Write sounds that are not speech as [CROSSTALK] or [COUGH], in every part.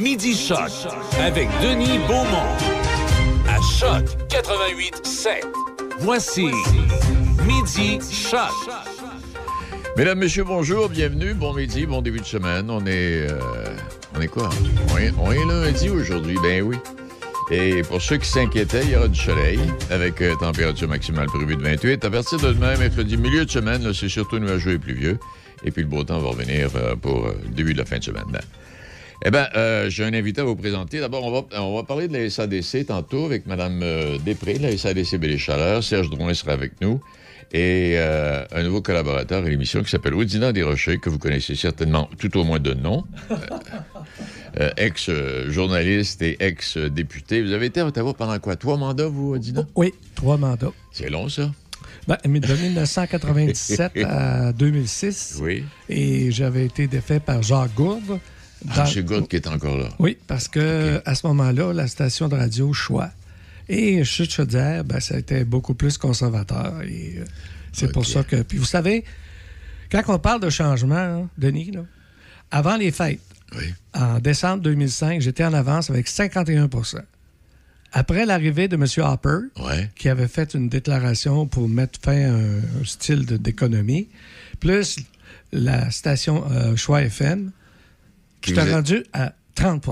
Midi Choc avec Denis Beaumont. À Choc 88 7. Voici Midi Choc. Mesdames, Messieurs, bonjour, bienvenue, bon midi, bon début de semaine. On est. euh, on est quoi? On est, lundi aujourd'hui, ben oui. Et pour ceux qui s'inquiétaient, il y aura du soleil avec euh, température maximale prévue de 28. À partir de demain, mercredi, milieu de semaine, c'est surtout nuageux et pluvieux. Et puis le beau temps va revenir euh, pour début de la fin de semaine. Eh bien, euh, j'ai un invité à vous présenter. D'abord, on va, on va parler de la SADC tantôt avec Mme euh, Després, de la SADC Belle Chaleur. Serge Drouin sera avec nous. Et euh, un nouveau collaborateur à l'émission qui s'appelle Oudina Desrochers, que vous connaissez certainement tout au moins de nom. Ex-journaliste et ex-député. Vous avez été à Ottawa pendant quoi? Trois mandats, vous, Oudina? Oui, trois mandats. C'est long, ça? Ben, de 1997 [LAUGHS] à 2006. Oui. Et j'avais été défait par Jacques Gourde. Ah, dans- M. Gourde qui est encore là. Oui, parce que à ce moment-là, la station de radio Choix et Chute Chaudière, ben, ça a été beaucoup plus conservateur. Et euh, c'est pour ça que. Puis vous savez, quand on parle de changement, hein, Denis, là, avant les fêtes, Oui. en décembre 2005, j'étais en avance avec 51% Après l'arrivée de M. Hopper, Ouais. qui avait fait une déclaration pour mettre fin à un, un style d'économie, plus la station euh, Choix FM, Vous a- rendu à 30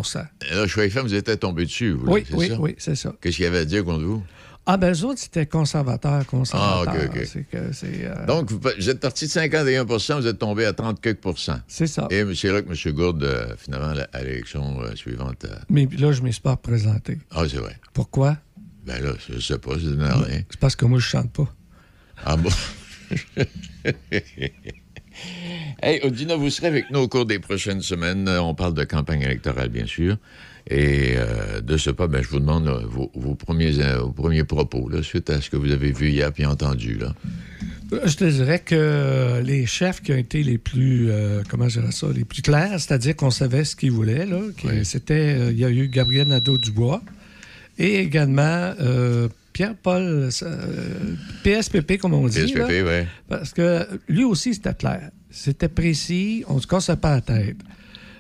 Et Là, Choix FM, vous étiez tombé dessus, vous, là, Oui, oui, ça? oui, c'est ça. Qu'est-ce qu'il y avait à dire contre vous? Ah, ben, eux autres, c'était conservateur, conservateur. Ah, OK, OK. C'est que c'est. euh, Donc, vous, vous êtes parti de 51% vous êtes tombé à 30 quelques c'est ça. Et c'est là que M. Gourde, euh, finalement, la- à l'élection euh, suivante... euh, Mais là, je ne suis pas représenté. Ah, c'est vrai. Pourquoi? Ben là, je sais pas, ça donne rien. C'est parce que moi, je chante pas. Ah bon? [LAUGHS] hey, Odina, vous serez avec nous au cours des prochaines semaines. Euh, On parle de campagne électorale, bien sûr. Et euh, de ce pas, ben, je vous demande là, vos, vos premiers, euh, vos premiers propos, là, suite à ce que vous avez vu hier puis entendu. Là. Je te dirais que les chefs qui ont été les plus, euh, comment je dirais ça, les plus clairs, c'est-à-dire qu'on savait ce qu'ils voulaient, là, que Oui. c'était, euh, il y a eu Gabriel Nadeau-Dubois et également euh, Pierre-Paul, euh, PSPP, comme on dit. PSPP, oui. Parce que lui aussi, c'était clair. C'était précis, on ne se casse pas la tête.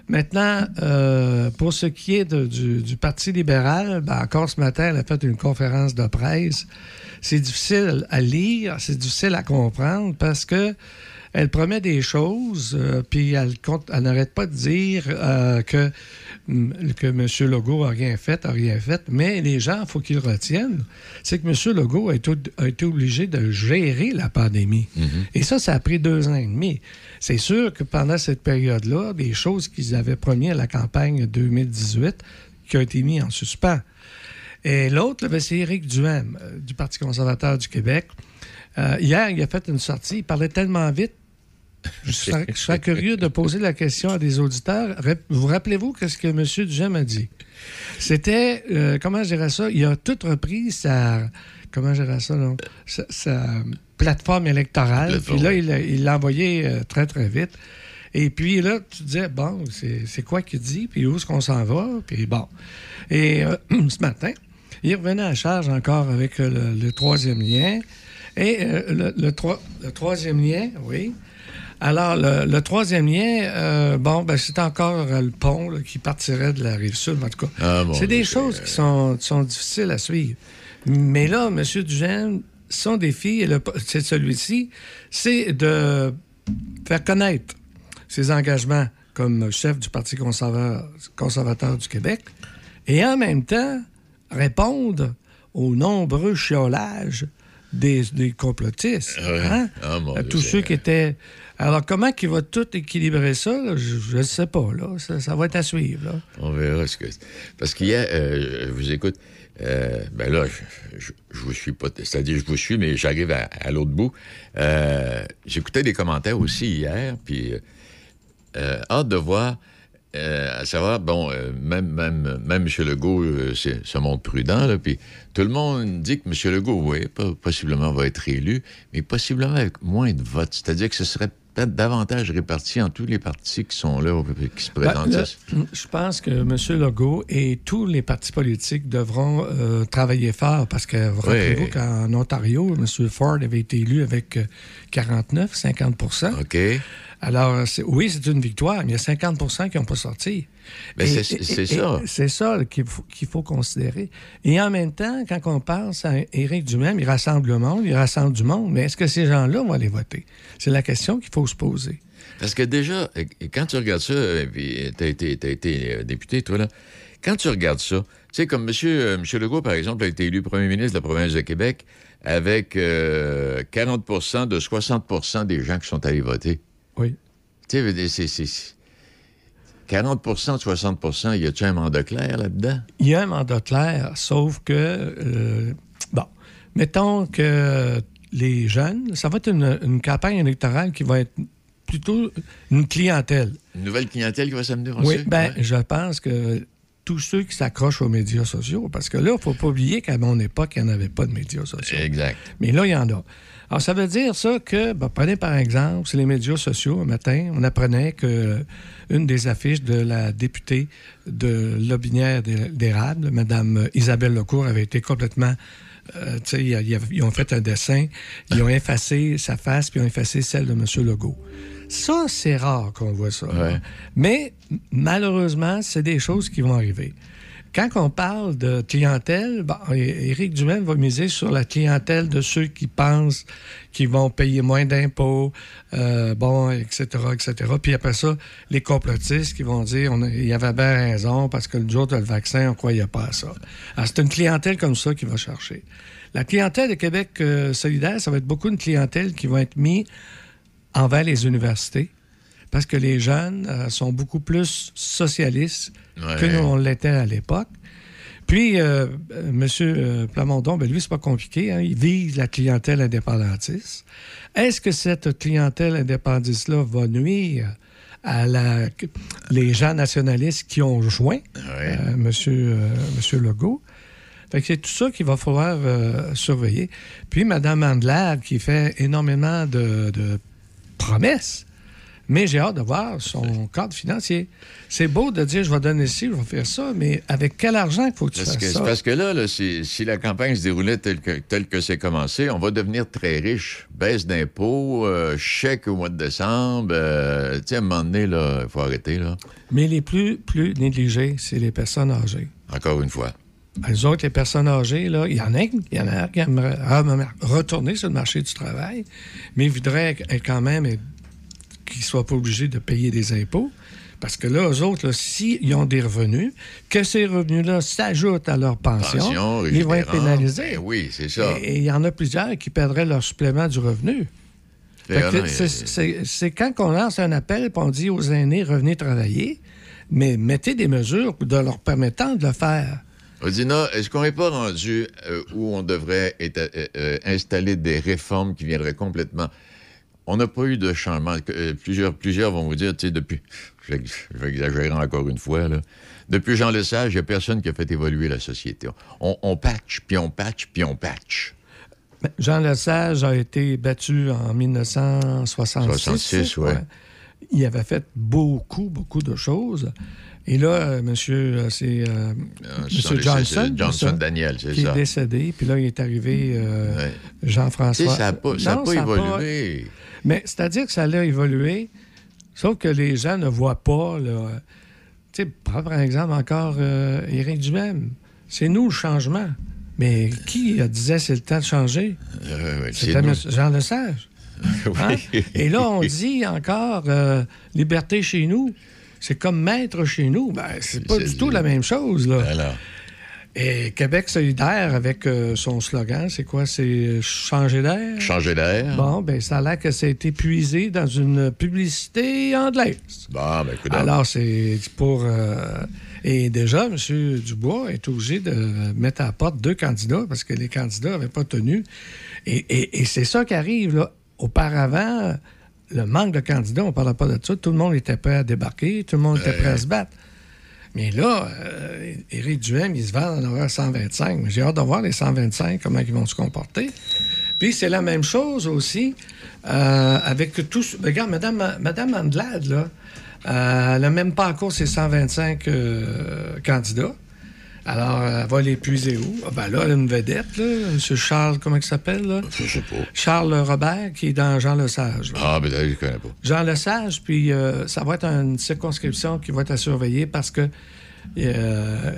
Maintenant, euh, pour ce qui est du Parti libéral, ben, encore ce matin, elle a fait une conférence de presse. C'est difficile à lire, c'est difficile à comprendre parce que elle promet des choses, euh, puis elle, n'arrête pas de dire euh, que, hum, que M. Legault a rien fait, a rien fait, mais les gens, il faut qu'ils retiennent, c'est que M. Legault a été, a été obligé de gérer la pandémie. Et ça, ça a pris deux ans et demi. C'est sûr que pendant cette période-là, des choses qu'ils avaient promis à la campagne 2018 qui ont été mis en suspens. Et l'autre, ben, c'est Éric Duhem, euh, du Parti conservateur du Québec. Euh, hier, il a fait une sortie. Il parlait tellement vite. Je serais, je serais curieux de poser la question à des auditeurs. Vous rappelez-vous ce que M. Duhem a dit? C'était, euh, comment je dirais ça? Il a tout repris sa, comment je dirais ça, non? Sa, sa plateforme électorale. Puis là, il l'a- envoyé euh, très, très vite. Et puis là, tu disais, bon, c'est quoi qu'il dit? Puis où est-ce qu'on s'en va? Puis bon. Et euh, [CLEARS THROAT] ce matin, il revenait à charge encore avec le, le troisième lien. Et euh, le, le troi- le troisième lien, oui. Alors, le, le troisième lien, euh, bon, ben, c'est encore euh, le pont là, qui partirait de la rive sud, en tout cas. Ah, c'est des choses qui sont, difficiles à suivre. Mais là, M. Duchesne, son défi, c'est celui-ci, c'est de faire connaître ses engagements comme chef du Parti conservateur, conservateur du Québec et en même temps répondre aux nombreux chiolages des, des complotistes. Ouais. hein? Ah, Dieu, tous ceux qui étaient... Alors, comment qu'il va tout équilibrer ça? là? Je ne sais pas. Là. Ça, ça va être à suivre. là. On verra ce que. Parce qu'hier, euh, je vous écoute. euh, ben là, je, je, je vous suis pas. C'est-à-dire, je vous suis, mais j'arrive à, à l'autre bout. Euh, J'écoutais des commentaires aussi hier, puis euh, euh, hâte de voir. Euh, à savoir, bon, euh, même, même, même M. Legault euh, se montre prudent, là, puis tout le monde dit que M. Legault, oui, po- possiblement va être élu, mais possiblement avec moins de votes. C'est-à-dire que ce serait peut-être davantage réparti en tous les partis qui sont là, qui se Ben, présentent. je pense que M. Legault et tous les partis politiques devront travailler fort parce que vous rappelez-vous Oui. qu'en Ontario, M. Ford avait été élu avec euh, 49, 50 OK. Alors, c'est- oui, c'est une victoire, mais il y a 50% qui n'ont pas sorti. C'est ça. C'est ça qu'il faut, qu'il faut considérer. Et en même temps, quand on pense à Éric Duhem, il rassemble le monde, il rassemble du monde, mais est-ce que ces gens-là vont aller voter? C'est la question qu'il faut se poser. Parce que déjà, euh, quand tu regardes ça, euh, puis t'as été, t'as été euh, député, toi, là, quand tu regardes ça, tu sais, comme M. Monsieur, euh, monsieur Legault, par exemple, a été élu premier ministre de la province de Québec avec euh, 40% de 60% des gens qui sont allés voter. Oui. Tu sais, c'est- c'est... c'est- 40% 60 y a-tu un mandat clair là-dedans? Il y a un mandat clair, sauf que, euh, bon, mettons que les jeunes, ça va être une, une campagne électorale qui va être plutôt une clientèle. Une nouvelle clientèle qui va s'amener Oui, aussi? ben, Ouais. je pense que tous ceux qui s'accrochent aux médias sociaux, parce que là, il ne faut pas oublier qu'à mon époque, il n'y en avait pas de médias sociaux. Exact. Mais là, il y en a. Alors, ça veut dire ça que, ben, prenez par exemple, c'est les médias sociaux. Un matin, on apprenait que une des affiches de la députée de Lobinière d'É- d'Érable, Mme Isabelle Lecourt, avait été complètement. euh, tu sais, il y a- il y a- ils ont fait un dessin, ils ont effacé sa face, puis ils ont effacé celle de M. Legault. Ça, c'est rare qu'on voit ça. Ouais. Mais malheureusement, c'est des choses qui vont arriver. Quand on parle de clientèle, bon, Éric Duhem va miser sur la clientèle de ceux qui pensent qu'ils vont payer moins d'impôts, euh, bon, etc., etc. Puis après ça, les complotistes qui vont dire on il y avait bien raison parce que le jour le vaccin, on ne croyait pas à ça. Alors, c'est une clientèle comme ça qu'il va chercher. La clientèle de Québec euh, solidaire, ça va être beaucoup une clientèle qui va être mise envers les universités parce que les jeunes euh, sont beaucoup plus socialistes Ouais. que nous, on l'était à l'époque. Puis, euh, euh, M. Plamondon, ben lui, c'est pas compliqué. hein, il vise la clientèle indépendantiste. Est-ce que cette clientèle indépendantiste-là va nuire à la, les gens nationalistes qui ont joint Ouais. euh, euh, Monsieur Legault? Fait que c'est tout ça qu'il va falloir surveiller. Puis Mme Andler, qui fait énormément de, de promesses, mais j'ai hâte de voir son cadre financier. C'est beau de dire je vais donner ci, je vais faire ça, mais avec quel argent faut que tu Parce que, fasses ça? parce que là, là, si, si la campagne se déroulait telle que, telle que c'est commencé, on va devenir très riche. Baisse d'impôts, euh, chèque au mois de décembre. euh, tu sais, à un moment donné, là, il faut arrêter, là. Mais les plus, plus négligés, c'est les personnes âgées. Encore une fois. Les autres, les personnes âgées, là, il y en a, il y en a qui aimeraient re- retourner sur le marché du travail, mais ils voudraient être quand même être- qu'ils ne soient pas obligés de payer des impôts. Parce que là, eux autres, s'ils ont des revenus, que ces revenus-là s'ajoutent à leur pension, Pension, ils vont être pénalisés. Ben oui, c'est ça. Et il y en a plusieurs qui perdraient leur supplément du revenu. Non, c'est- quand on lance un appel et on dit aux aînés, revenez travailler, mais mettez des mesures de leur permettant de le faire. Odina, est-ce qu'on n'est pas rendu euh, où on devrait euh, euh, installer des réformes qui viendraient complètement... On n'a pas eu de changement. Euh, plusieurs, plusieurs vont vous dire, tu sais, depuis... Je vais, je vais exagérer encore une fois, là. Depuis Jean Lesage, il n'y a personne qui a fait évoluer la société. On, on patch, puis on patch, puis on patch. Ben, Jean Lesage a été battu en 1966. 66, ouais. Il avait fait beaucoup, beaucoup de choses. Et là, euh, monsieur, euh, c'est euh, monsieur Johnson, c'est Johnson ça, Daniel, c'est qui ça. est décédé. Puis là, il est arrivé. Tu Jean-François. sais, ça n'a pas, ça a Non, pas ça a évolué. Mais c'est-à-dire que ça a évolué, sauf que les gens ne voient pas. là. Tu sais, prends par exemple encore euh, Éric Duhem. C'est nous le changement. Mais qui disait c'est le temps de changer? Euh, ouais, C'était. Jean Lesage. [LAUGHS] Hein? Oui. Et là, on dit encore euh, liberté chez nous. C'est comme maître chez nous. Ben, c'est pas du tout la même chose. Là. Alors, Et Québec solidaire, avec euh, son slogan, c'est quoi? C'est euh, changer d'air? changer d'air. Bon, ben ça a l'air que ça a été puisé dans une publicité anglaise. Bon, ben, écoute, Alors, c'est pour... euh, et déjà, M. Dubois est obligé de mettre à la porte deux candidats parce que les candidats n'avaient pas tenu. Et, et- et c'est ça qui arrive, là. Auparavant, le manque de candidats, on ne parlait pas de ça. Tout le monde était prêt à débarquer, tout le monde était prêt à se battre. Mais là, euh, Éric Duhem, il se vend en avoir 125. Mais J'ai hâte de voir les 125, comment ils vont se comporter. Puis c'est la même chose aussi euh, avec tous. Regarde, Madame, Madame Andelade, là, euh, elle n'a même pas encore ses 125 euh, candidats. Alors, elle va l'épuiser où? Ah, ben là, elle a une vedette, là, M. Charles, comment il s'appelle, là? Je sais pas. Charles Robert, qui est dans Jean Lesage. là. Ah, ben là, je connais pas. Jean Lesage, puis euh, ça va être une circonscription qui va être à surveiller parce que euh,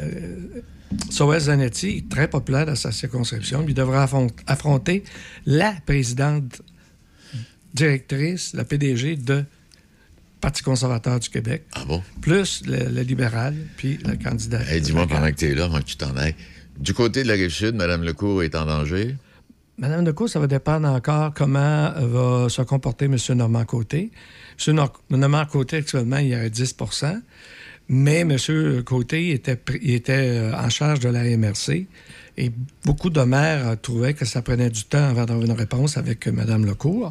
Soel Zanetti est très populaire dans sa circonscription. Il devra affron- affronter la présidente directrice, la PDG de Parti conservateur du Québec, Ah bon? plus le, le libéral, puis le candidat. Hey, dis-moi pendant que tu es là, avant que tu t'en ailles. Du côté de la rive sud, Mme Lecourt est en danger? Madame Decaux, ça va dépendre encore comment va se comporter M. Normand Côté. M. Nor- Normand Côté, actuellement, il y a 10% mais M. Côté était, il était euh, en charge de la MRC et beaucoup de maires trouvaient que ça prenait du temps avant d'avoir une réponse avec euh, Mme Lecourt.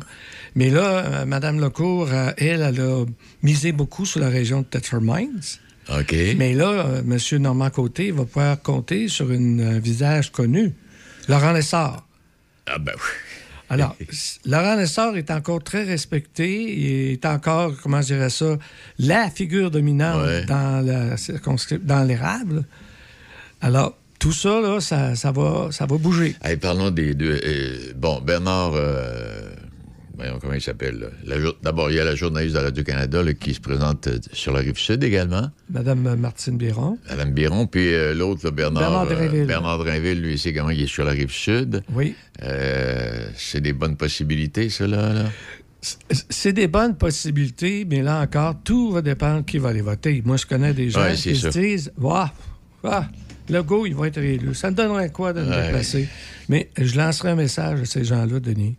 Mais là, euh, Mme Lecourt, euh, elle, elle a misé beaucoup sur la région de Tetford Mines. OK. Mais là, euh, M. Normand Côté va pouvoir compter sur une- un visage connu, Laurent Lessard. Ah ben oui. [LAUGHS] Alors, Laurent Lessard est encore très respecté. Il est encore, comment je dirais ça, la figure dominante Ouais. dans la dans l'érable. Alors, tout ça, là, ça, ça va, ça va bouger. Hey, parlons des deux. bon, Bernard. euh, voyons, comment il s'appelle? D'abord, il y a la journaliste de Radio-Canada qui se présente euh, sur la rive sud également, Madame Martine Biron. Madame Biron. Puis euh, l'autre, Bernard. Bernard Drinville. Bernard Drinville, lui, c'est comment il est sur la rive sud. Oui. Euh, c'est des bonnes possibilités, ça, là. C'est des bonnes possibilités, mais là encore, tout va dépendre qui va aller voter. Moi, je connais des gens Ouais, qui se disent Waouh, ah, le go, il va être réélu. Ça me donnerait quoi de me Ouais. déplacer? Mais je lancerai un message à ces gens-là, Denis.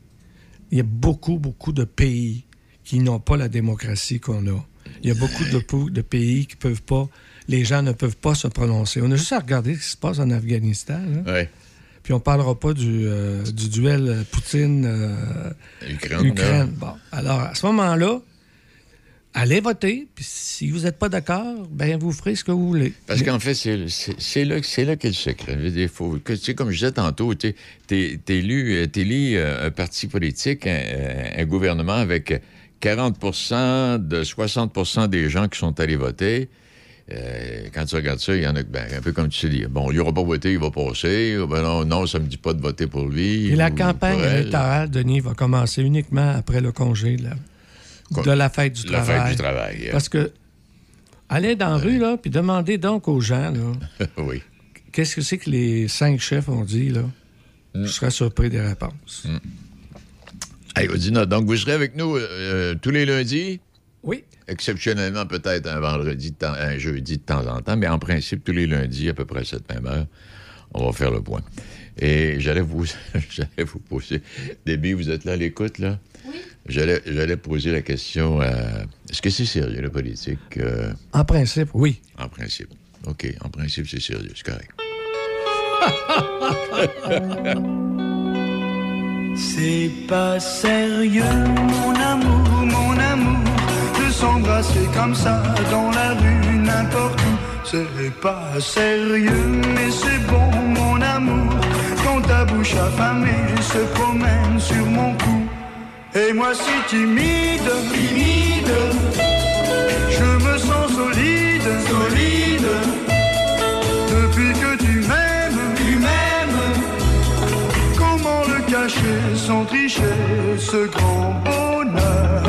Il y a beaucoup, beaucoup de pays qui n'ont pas la démocratie qu'on a. Il y a beaucoup de, de pays qui peuvent pas. Les gens ne peuvent pas se prononcer. On a juste à regarder ce qui se passe en Afghanistan. là. Ouais. Puis on parlera pas du, euh, du duel Poutine. euh, Ukraine. Ukraine. Bon, alors à ce moment-là, allez voter, puis si vous n'êtes pas d'accord, ben vous ferez ce que vous voulez. Parce qu'en fait, c'est là, c'est là qu'est le secret. Je veux dire, faut, que, tu sais, comme je disais tantôt, tu es élu, euh, euh, un parti politique, un, un gouvernement avec 40% de 60% des gens qui sont allés voter. Euh, quand tu regardes ça, il y en a ben, un peu comme tu dis, bon, il n'aura pas voté, il va passer. Ben non, non, ça me dit pas de voter pour lui. Et la campagne électorale, Denis, va commencer uniquement après le congé de la? De la fête du La travail. fête du travail. Parce que allez dans la rue, là, puis demandez donc aux gens, là, [LAUGHS] oui. qu'est-ce que c'est que les cinq chefs ont dit, là? Mm. Je serais surpris des réponses. Hey, Odina, donc vous serez avec nous euh, tous les lundis? Oui. Exceptionnellement, peut-être un vendredi, de temps- un jeudi de temps en temps, mais en principe, tous les lundis, à peu près à cette même heure, on va faire le point. Et j'allais vous, [LAUGHS] j'allais vous poser. Déby, vous êtes là à l'écoute, là? J'allais, poser la question euh, est-ce que c'est sérieux, la politique? euh, En principe, oui. en principe. OK, en principe, c'est sérieux, c'est correct. [LAUGHS] C'est pas sérieux, mon amour, mon amour, de s'embrasser comme ça dans la rue, n'importe où. C'est pas sérieux, mais c'est bon, mon amour, quand ta bouche affamée se promène sur mon cou. Et moi si timide, timide, je me sens solide, solide, depuis que tu m'aimes, tu m'aimes. Comment le cacher sans tricher ce grand bonheur?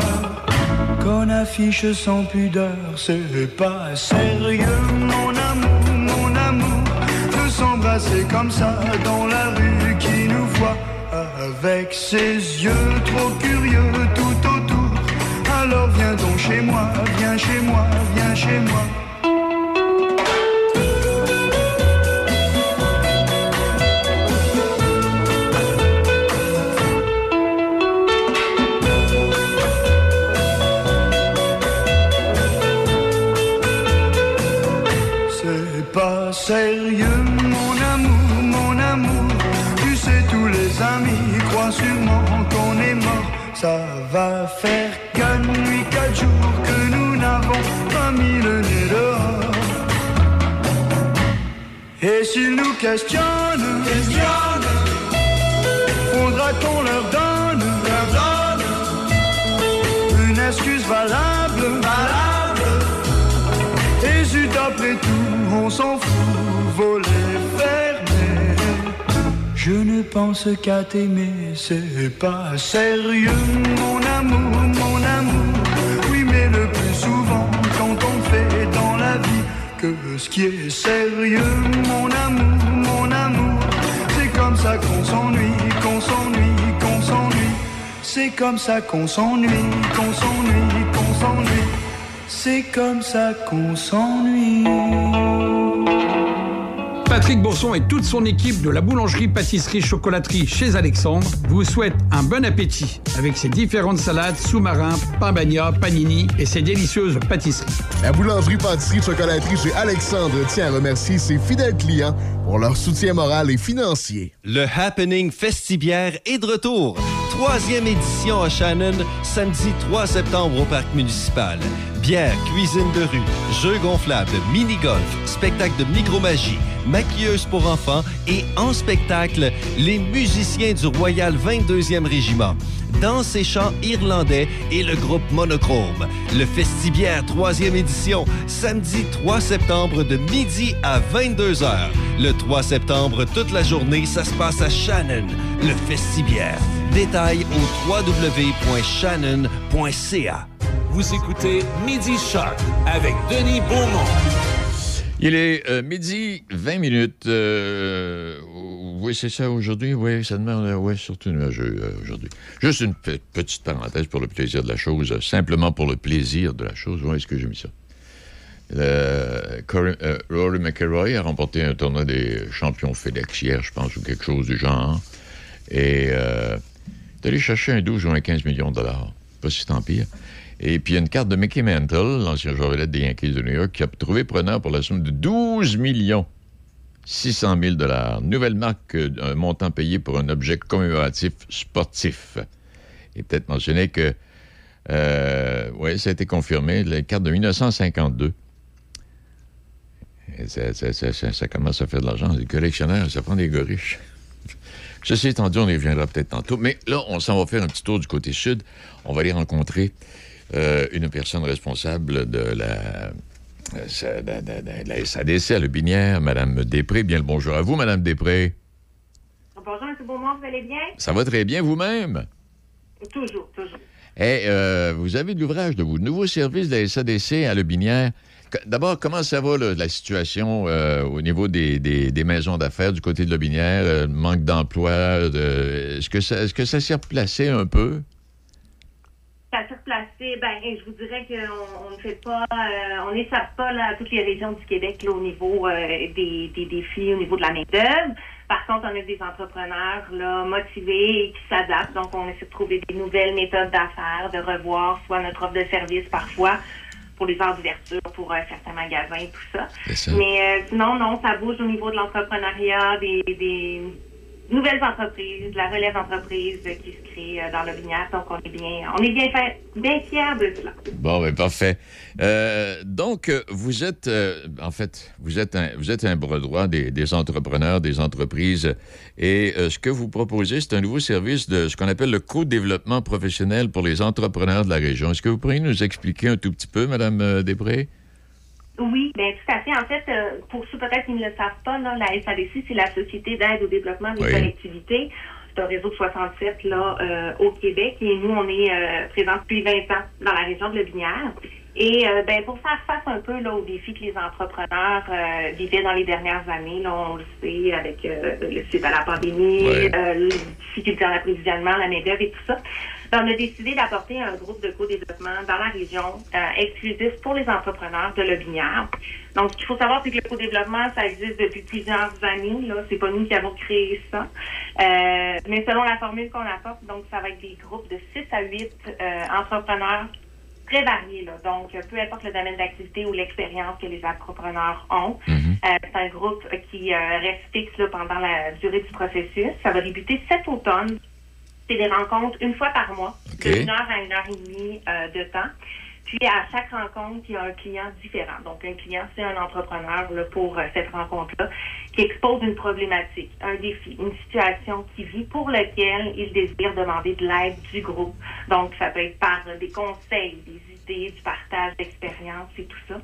Qu'on affiche sans pudeur C'est pas sérieux mon amour, mon amour De s'embrasser comme ça dans la rue Avec ses yeux trop curieux tout autour. Alors viens donc chez moi, viens chez moi, viens chez moi s'ils nous questionnent, questionnent, faudra qu'on leur donne, leur donne une excuse valable, valable. Et zut, après tout, on s'en fout, volet fermé. Je ne pense qu'à t'aimer, c'est pas sérieux, mon amour. Ce qui est sérieux, mon amour, mon amour, c'est comme ça qu'on s'ennuie, qu'on s'ennuie, qu'on s'ennuie. C'est comme ça qu'on s'ennuie, qu'on s'ennuie, qu'on s'ennuie. C'est comme ça qu'on s'ennuie. Patrick Bourson et toute son équipe de la boulangerie, pâtisserie, chocolaterie chez Alexandre vous souhaitent un bon appétit avec ses différentes salades, sous-marins, pain bagna, panini et ses délicieuses pâtisseries. La boulangerie, pâtisserie, chocolaterie chez Alexandre tient à remercier ses fidèles clients pour leur soutien moral et financier. Le Happening Festibière est de retour. Troisième édition à Shannon, samedi 3 septembre au Parc municipal. Bière, cuisine de rue, jeux gonflables, mini-golf, spectacle de micromagie, maquilleuse pour enfants et en spectacle, les musiciens du Royal 22e Régiment. Danse et chants irlandais et le groupe Monochrome. Le Festibière 3e édition, samedi 3 septembre de midi à 22h. Le 3 septembre, toute la journée, ça se passe à Shannon, le Festibière. Détails au www.shannon.ca. Vous écoutez Midi Shark avec Denis Beaumont. Il est euh, midi 20 minutes. euh, oui, c'est ça aujourd'hui. Oui, ça demande. euh, Oui, surtout nuageux euh, aujourd'hui. Juste une pe- petite parenthèse pour le plaisir de la chose. euh, simplement pour le plaisir de la chose. Où est-ce que j'ai mis ça? Euh, Corey- euh, Rory McIlroy a remporté un tournoi des champions FedEx hier, je pense, ou quelque chose du genre. Et euh, allé chercher un 12 ou un 15 millions de dollars. Pas si tant pire. Et puis, il y a une carte de Mickey Mantle, l'ancien joueur vedette des Yankees de New York, qui a trouvé preneur pour la somme de 12 millions 600 000 dollars. Nouvelle marque, euh, un montant payé pour un objet commémoratif sportif. Et peut-être mentionner que, euh, oui, ça a été confirmé, la carte de 1952. Et ça, ça- commence à faire de l'argent. Les collectionneurs, ça prend des gars riches. Ceci étant dit, on y reviendra peut-être tantôt. Mais là, on s'en va faire un petit tour du côté sud. On va aller rencontrer euh, une personne responsable de la, euh, de, la SADC à Le Binière, Mme Després. Bien le bonjour à vous, Mme Després. Bonjour, M. Beaumont, vous allez bien? Ça va très bien vous-même? Toujours, toujours. Eh, euh, vous avez de l'ouvrage de vous. Nouveau service de la SADC à Le Binière. D'abord, comment ça va, la situation euh, au niveau des, des- maisons d'affaires du côté de Le Binière? euh, manque d'emploi? de- Est-ce que, ça- est-ce que ça s'est replacé un peu? Ça s'est replacé, ben, je vous dirais qu'on on ne fait pas, euh, on n'échappe pas là, à toutes les régions du Québec au niveau euh, des, des défis, au niveau de la main-d'œuvre. Par contre, on a des entrepreneurs là, motivés et qui s'adaptent. Donc, on essaie de trouver des nouvelles méthodes d'affaires, de revoir soit notre offre de service parfois pour les heures d'ouverture, pour euh, certains magasins, tout ça. Mais euh, sinon, non, ça bouge au niveau de l'entrepreneuriat, des, des nouvelles entreprises, la relève d'entreprise euh, qui se crée euh, dans le Binière. Donc, on est bien, on est bien, fait, bien fiers de cela. Bon, ben parfait. Euh, donc, vous êtes, euh, en fait, vous êtes un, vous êtes un bras des, des entrepreneurs, des entreprises, et ce que vous proposez, c'est un nouveau service de ce qu'on appelle le co-développement professionnel pour les entrepreneurs de la région. Est-ce que vous pourriez nous expliquer un tout petit peu, Madame Després? Oui, bien tout à fait. En fait, euh, pour ceux peut-être qui ne le savent pas, là, la SADC, c'est la Société d'aide au développement des Oui. collectivités. C'est un réseau de 67 là, euh, au Québec et nous, on est euh, présents depuis 20 ans dans la région de Le Binière. Et euh, ben, pour faire face un peu là, aux défis que les entrepreneurs euh, vivaient dans les dernières années, là, on le sait, avec euh, le suite à la pandémie, Ouais. euh, les difficultés en approvisionnement, la main-d'œuvre et tout ça, on a décidé d'apporter un groupe de co-développement dans la région euh, exclusif pour les entrepreneurs de Lobinière. Donc, ce qu'il faut savoir, c'est que le co-développement, ça existe depuis plusieurs années. Là, c'est pas nous qui avons créé ça. Euh, mais selon la formule qu'on apporte, donc ça va être des groupes de 6 à 8 euh, entrepreneurs très variés. Là. Donc, peu importe le domaine d'activité ou l'expérience que les entrepreneurs ont. Euh, c'est un groupe qui reste fixe là, pendant la durée du processus. Ça va débuter cet automne. C'est des rencontres une fois par mois, OK. de une heure à une heure et demie euh, de temps. Puis à chaque rencontre, il y a un client différent. Donc un client, c'est un entrepreneur là, pour euh, cette rencontre-là qui expose une problématique, un défi, une situation qu'il vit pour lequel il désire demander de l'aide du groupe. Donc ça peut être par euh, des conseils, des idées, du partage d'expérience et tout ça.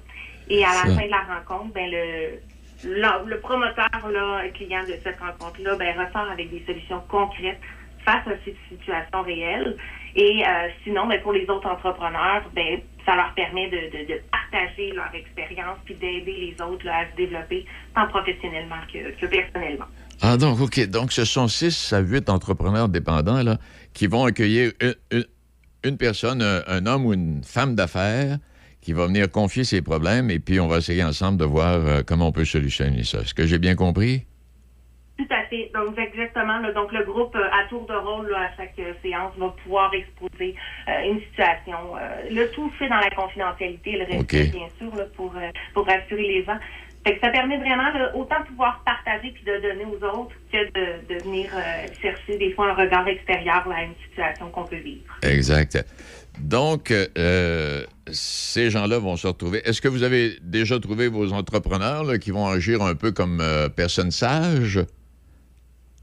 Et à la Ça. fin de la rencontre, ben le là, le promoteur, là, client de cette rencontre-là, ben, ressort avec des solutions concrètes face à ces situations réelles. Et euh, sinon, ben, pour les autres entrepreneurs, ben, ça leur permet de, de, partager leur expérience puis d'aider les autres à se développer tant professionnellement que, que personnellement. Ah, donc, OK. Donc, ce sont six à huit entrepreneurs dépendants là, qui vont accueillir une, une- personne, un, un homme ou une femme d'affaires qui va venir confier ses problèmes et puis on va essayer ensemble de voir euh, comment on peut solutionner ça. Est-ce que j'ai bien compris? Tout à fait. Donc, exactement. là, donc, le groupe, euh, à tour de rôle, là, à chaque euh, séance, va pouvoir exposer euh, une situation. Le tout fait dans la confidentialité, le respect, bien sûr, là, pour, pour rassurer les gens. Fait que ça permet vraiment là, autant de pouvoir partager puis de donner aux autres que de, de venir chercher des fois un regard extérieur à une situation qu'on peut vivre. Exact. Donc, euh, ces gens-là vont se retrouver. Est-ce que vous avez déjà trouvé vos entrepreneurs là, qui vont agir un peu comme euh, personnes sages?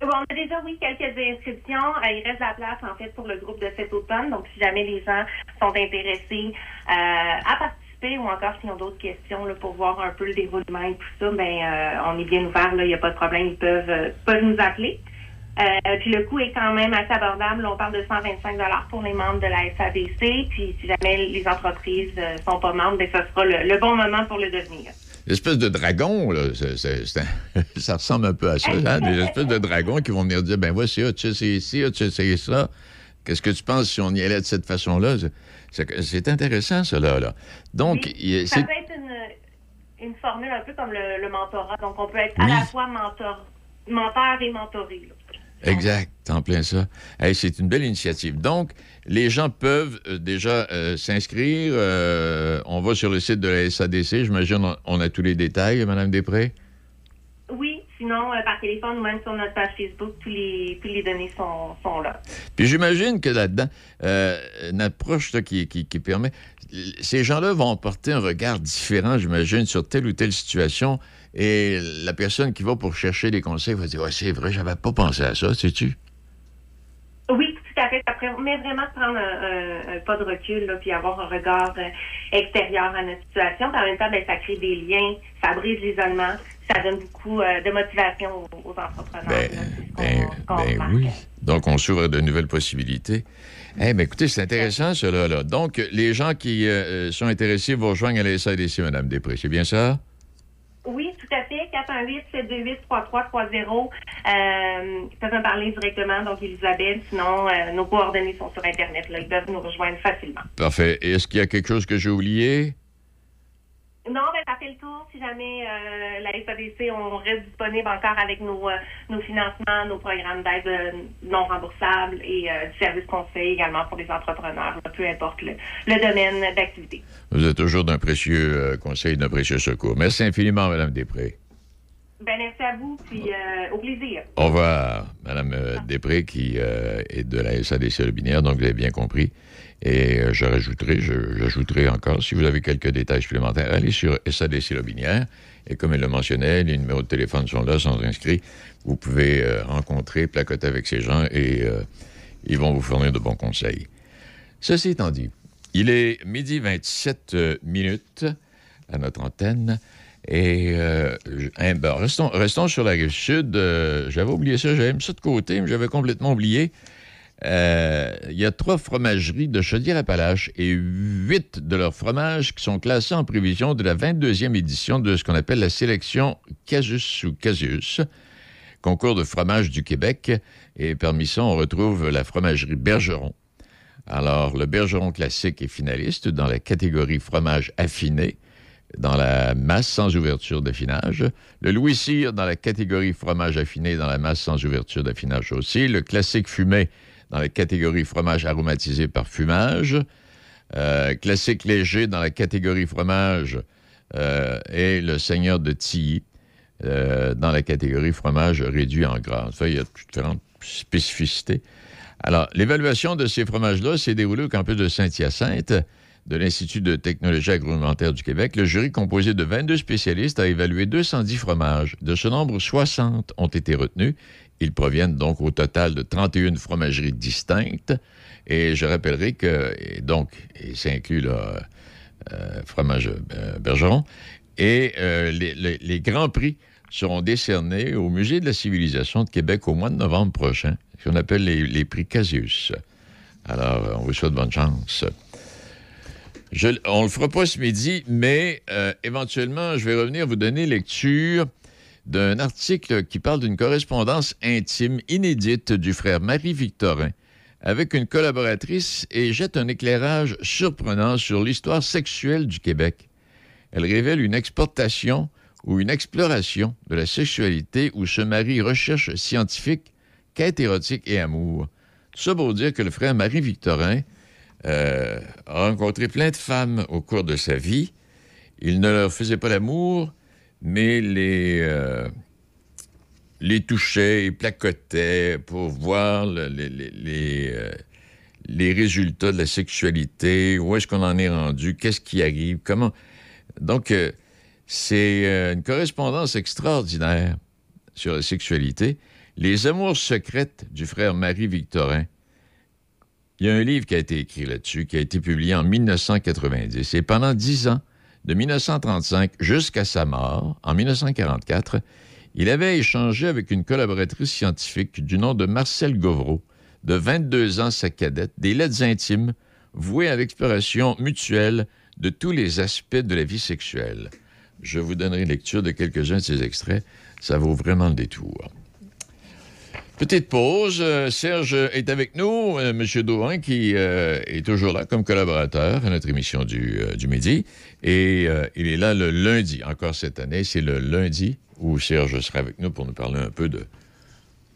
Bon, on a déjà, oui, quelques inscriptions. Euh, il reste la place, en fait, pour le groupe de cet automne. Donc, si jamais les gens sont intéressés euh, à participer ou encore s'ils ont d'autres questions pour voir un peu le déroulement et tout ça, ben, euh, on est bien ouvert. Il n'y a pas de problème. Ils peuvent, euh, nous appeler. Puis le coût est quand même assez abordable. On parle de 125 pour les membres de la SADC. Puis si jamais les entreprises sont pas membres, ben, ça sera le bon moment pour le devenir. L'espèce de dragon, là, c'est- c'est- c'est un- [LAUGHS] ça ressemble un peu à ça, hein? des espèces de dragons qui vont venir dire, ben voici, as-tu essayé ici, as-tu essayé ça? Qu'est-ce que tu penses si on y allait de cette façon-là? C'est- C'est c'est intéressant, cela. Là. Donc, Oui, ça c'est peut être une, une formule un peu comme le, le mentorat. Donc, on peut être Oui. à la fois mentor, menteur et mentoré. là. Exact, en plein ça. Hey, c'est une belle initiative. Donc, les gens peuvent euh, déjà euh, s'inscrire. euh, on va sur le site de la SADC. J'imagine on, a tous les détails, Mme Després? Oui, sinon, euh, par téléphone ou même sur notre page Facebook, tous les, tous les données sont, sont là. Puis j'imagine que là-dedans, une approche là, qui, qui- qui permet. Ces gens-là vont porter un regard différent, j'imagine, sur telle ou telle situation. Et la personne qui va pour chercher des conseils va dire Ouais, c'est vrai, j'avais pas pensé à ça, sais-tu? Oui, tout à fait. Ça permet vraiment de prendre un, un- un pas de recul, là, puis avoir un regard euh, extérieur à notre situation. Puis en même temps, ben, ça crée des liens, ça brise l'isolement, ça donne beaucoup euh, de motivation aux, aux entrepreneurs. Ben, là. Ben, ben oui. Donc, on s'ouvre à de nouvelles possibilités. Eh bien, écoutez, c'est intéressant, cela. Là. Donc, les gens qui euh, sont intéressés vont rejoindre à la SADC, Mme Després. C'est bien ça? Oui, tout à fait. 418-728-3330. Euh, ils peuvent me parler directement, donc Elisabeth. Sinon, euh, nos coordonnées sont sur Internet. Là. Ils peuvent nous rejoindre facilement. Parfait. Est-ce qu'il y a quelque chose que j'ai oublié? Non, ben, ça fait le tour. Si jamais euh, la SADC, on reste disponible encore avec nos, euh, nos financements, nos programmes d'aide euh, non remboursables et du service conseil également pour les entrepreneurs, là, peu importe le, le domaine d'activité. Vous êtes toujours d'un précieux conseil, d'un précieux secours. Merci infiniment, Mme Després. Ben, merci à vous, puis euh, au plaisir. Au revoir, Mme Després, qui est de la SADC Lobinière, donc vous avez bien compris. Et euh, je rajouterai, j'ajouterai encore, si vous avez quelques détails supplémentaires, allez sur SADC Lobinière. Et comme elle le mentionnait, les numéros de téléphone sont là, sont inscrits. Vous pouvez euh, rencontrer, placoter avec ces gens et euh, ils vont vous fournir de bons conseils. Ceci étant dit, il est midi 27 euh, minutes à notre antenne. Et euh, hein, ben, restons, sur la rive sud. J'avais oublié ça, j'avais mis ça de côté, mais j'avais complètement oublié. Euh, Il y a trois fromageries de Chaudière-Appalaches et huit de leurs fromages qui sont classés en prévision de la 22e édition de ce qu'on appelle la sélection Casus ou Casius, concours de fromage du Québec. Et parmi ça, on retrouve la fromagerie Bergeron. Alors, le Bergeron classique est finaliste dans la catégorie fromage affiné, dans la masse sans ouverture d'affinage. Le Louis Cyr dans la catégorie fromage affiné, dans la masse sans ouverture d'affinage aussi. Le classique fumé dans la catégorie fromage aromatisé par fumage. Euh, classique léger dans la catégorie fromage euh, et le Seigneur de Tilly euh, dans la catégorie fromage réduit en gras. Enfin, il y a différentes spécificités. Alors, l'évaluation de ces fromages-là s'est déroulée au campus de Saint-Hyacinthe de l'Institut de technologie agroalimentaire du Québec. Le jury composé de 22 spécialistes a évalué 210 fromages. De ce nombre, 60 ont été retenus. Ils proviennent donc au total de 31 fromageries distinctes. Et je rappellerai que, donc, et ça inclut le fromage euh, Bergeron, Et euh, les, grands prix seront décernés au Musée de la civilisation de Québec au mois de novembre prochain, ce qu'on appelle les, prix Casius. Alors, euh, on vous souhaite bonne chance. On le fera pas ce midi, mais euh, éventuellement, je vais revenir vous donner lecture d'un article qui parle d'une correspondance intime inédite du frère Marie-Victorin avec une collaboratrice et jette un éclairage surprenant sur l'histoire sexuelle du Québec. Elle révèle une exportation ou une exploration de la sexualité où se marient recherche scientifique, quête érotique et amour. Tout ça pour dire que le frère Marie-Victorin euh, a rencontré plein de femmes au cours de sa vie. Il ne leur faisait pas l'amour, mais les, euh, touchait et placotait pour voir euh, les résultats de la sexualité, où est-ce qu'on en est rendu, qu'est-ce qui arrive, comment? Donc, euh, c'est euh, une correspondance extraordinaire sur la sexualité. Les amours secrètes du frère Marie-Victorin. Il y a un livre qui a été écrit là-dessus, qui a été publié en 1990. Et pendant dix ans, de 1935 jusqu'à sa mort, en 1944, il avait échangé avec une collaboratrice scientifique du nom de Marcel Govreau, de 22 ans, sa cadette, des lettres intimes vouées à l'exploration mutuelle de tous les aspects de la vie sexuelle. Je vous donnerai lecture de quelques-uns de ces extraits. Ça vaut vraiment le détour. Petite pause. Euh, Serge est avec nous, euh, M. Douin, qui euh, est toujours là comme collaborateur à notre émission du, du midi. Et euh, il est là le lundi, encore cette année. C'est le lundi où Serge sera avec nous pour nous parler un peu de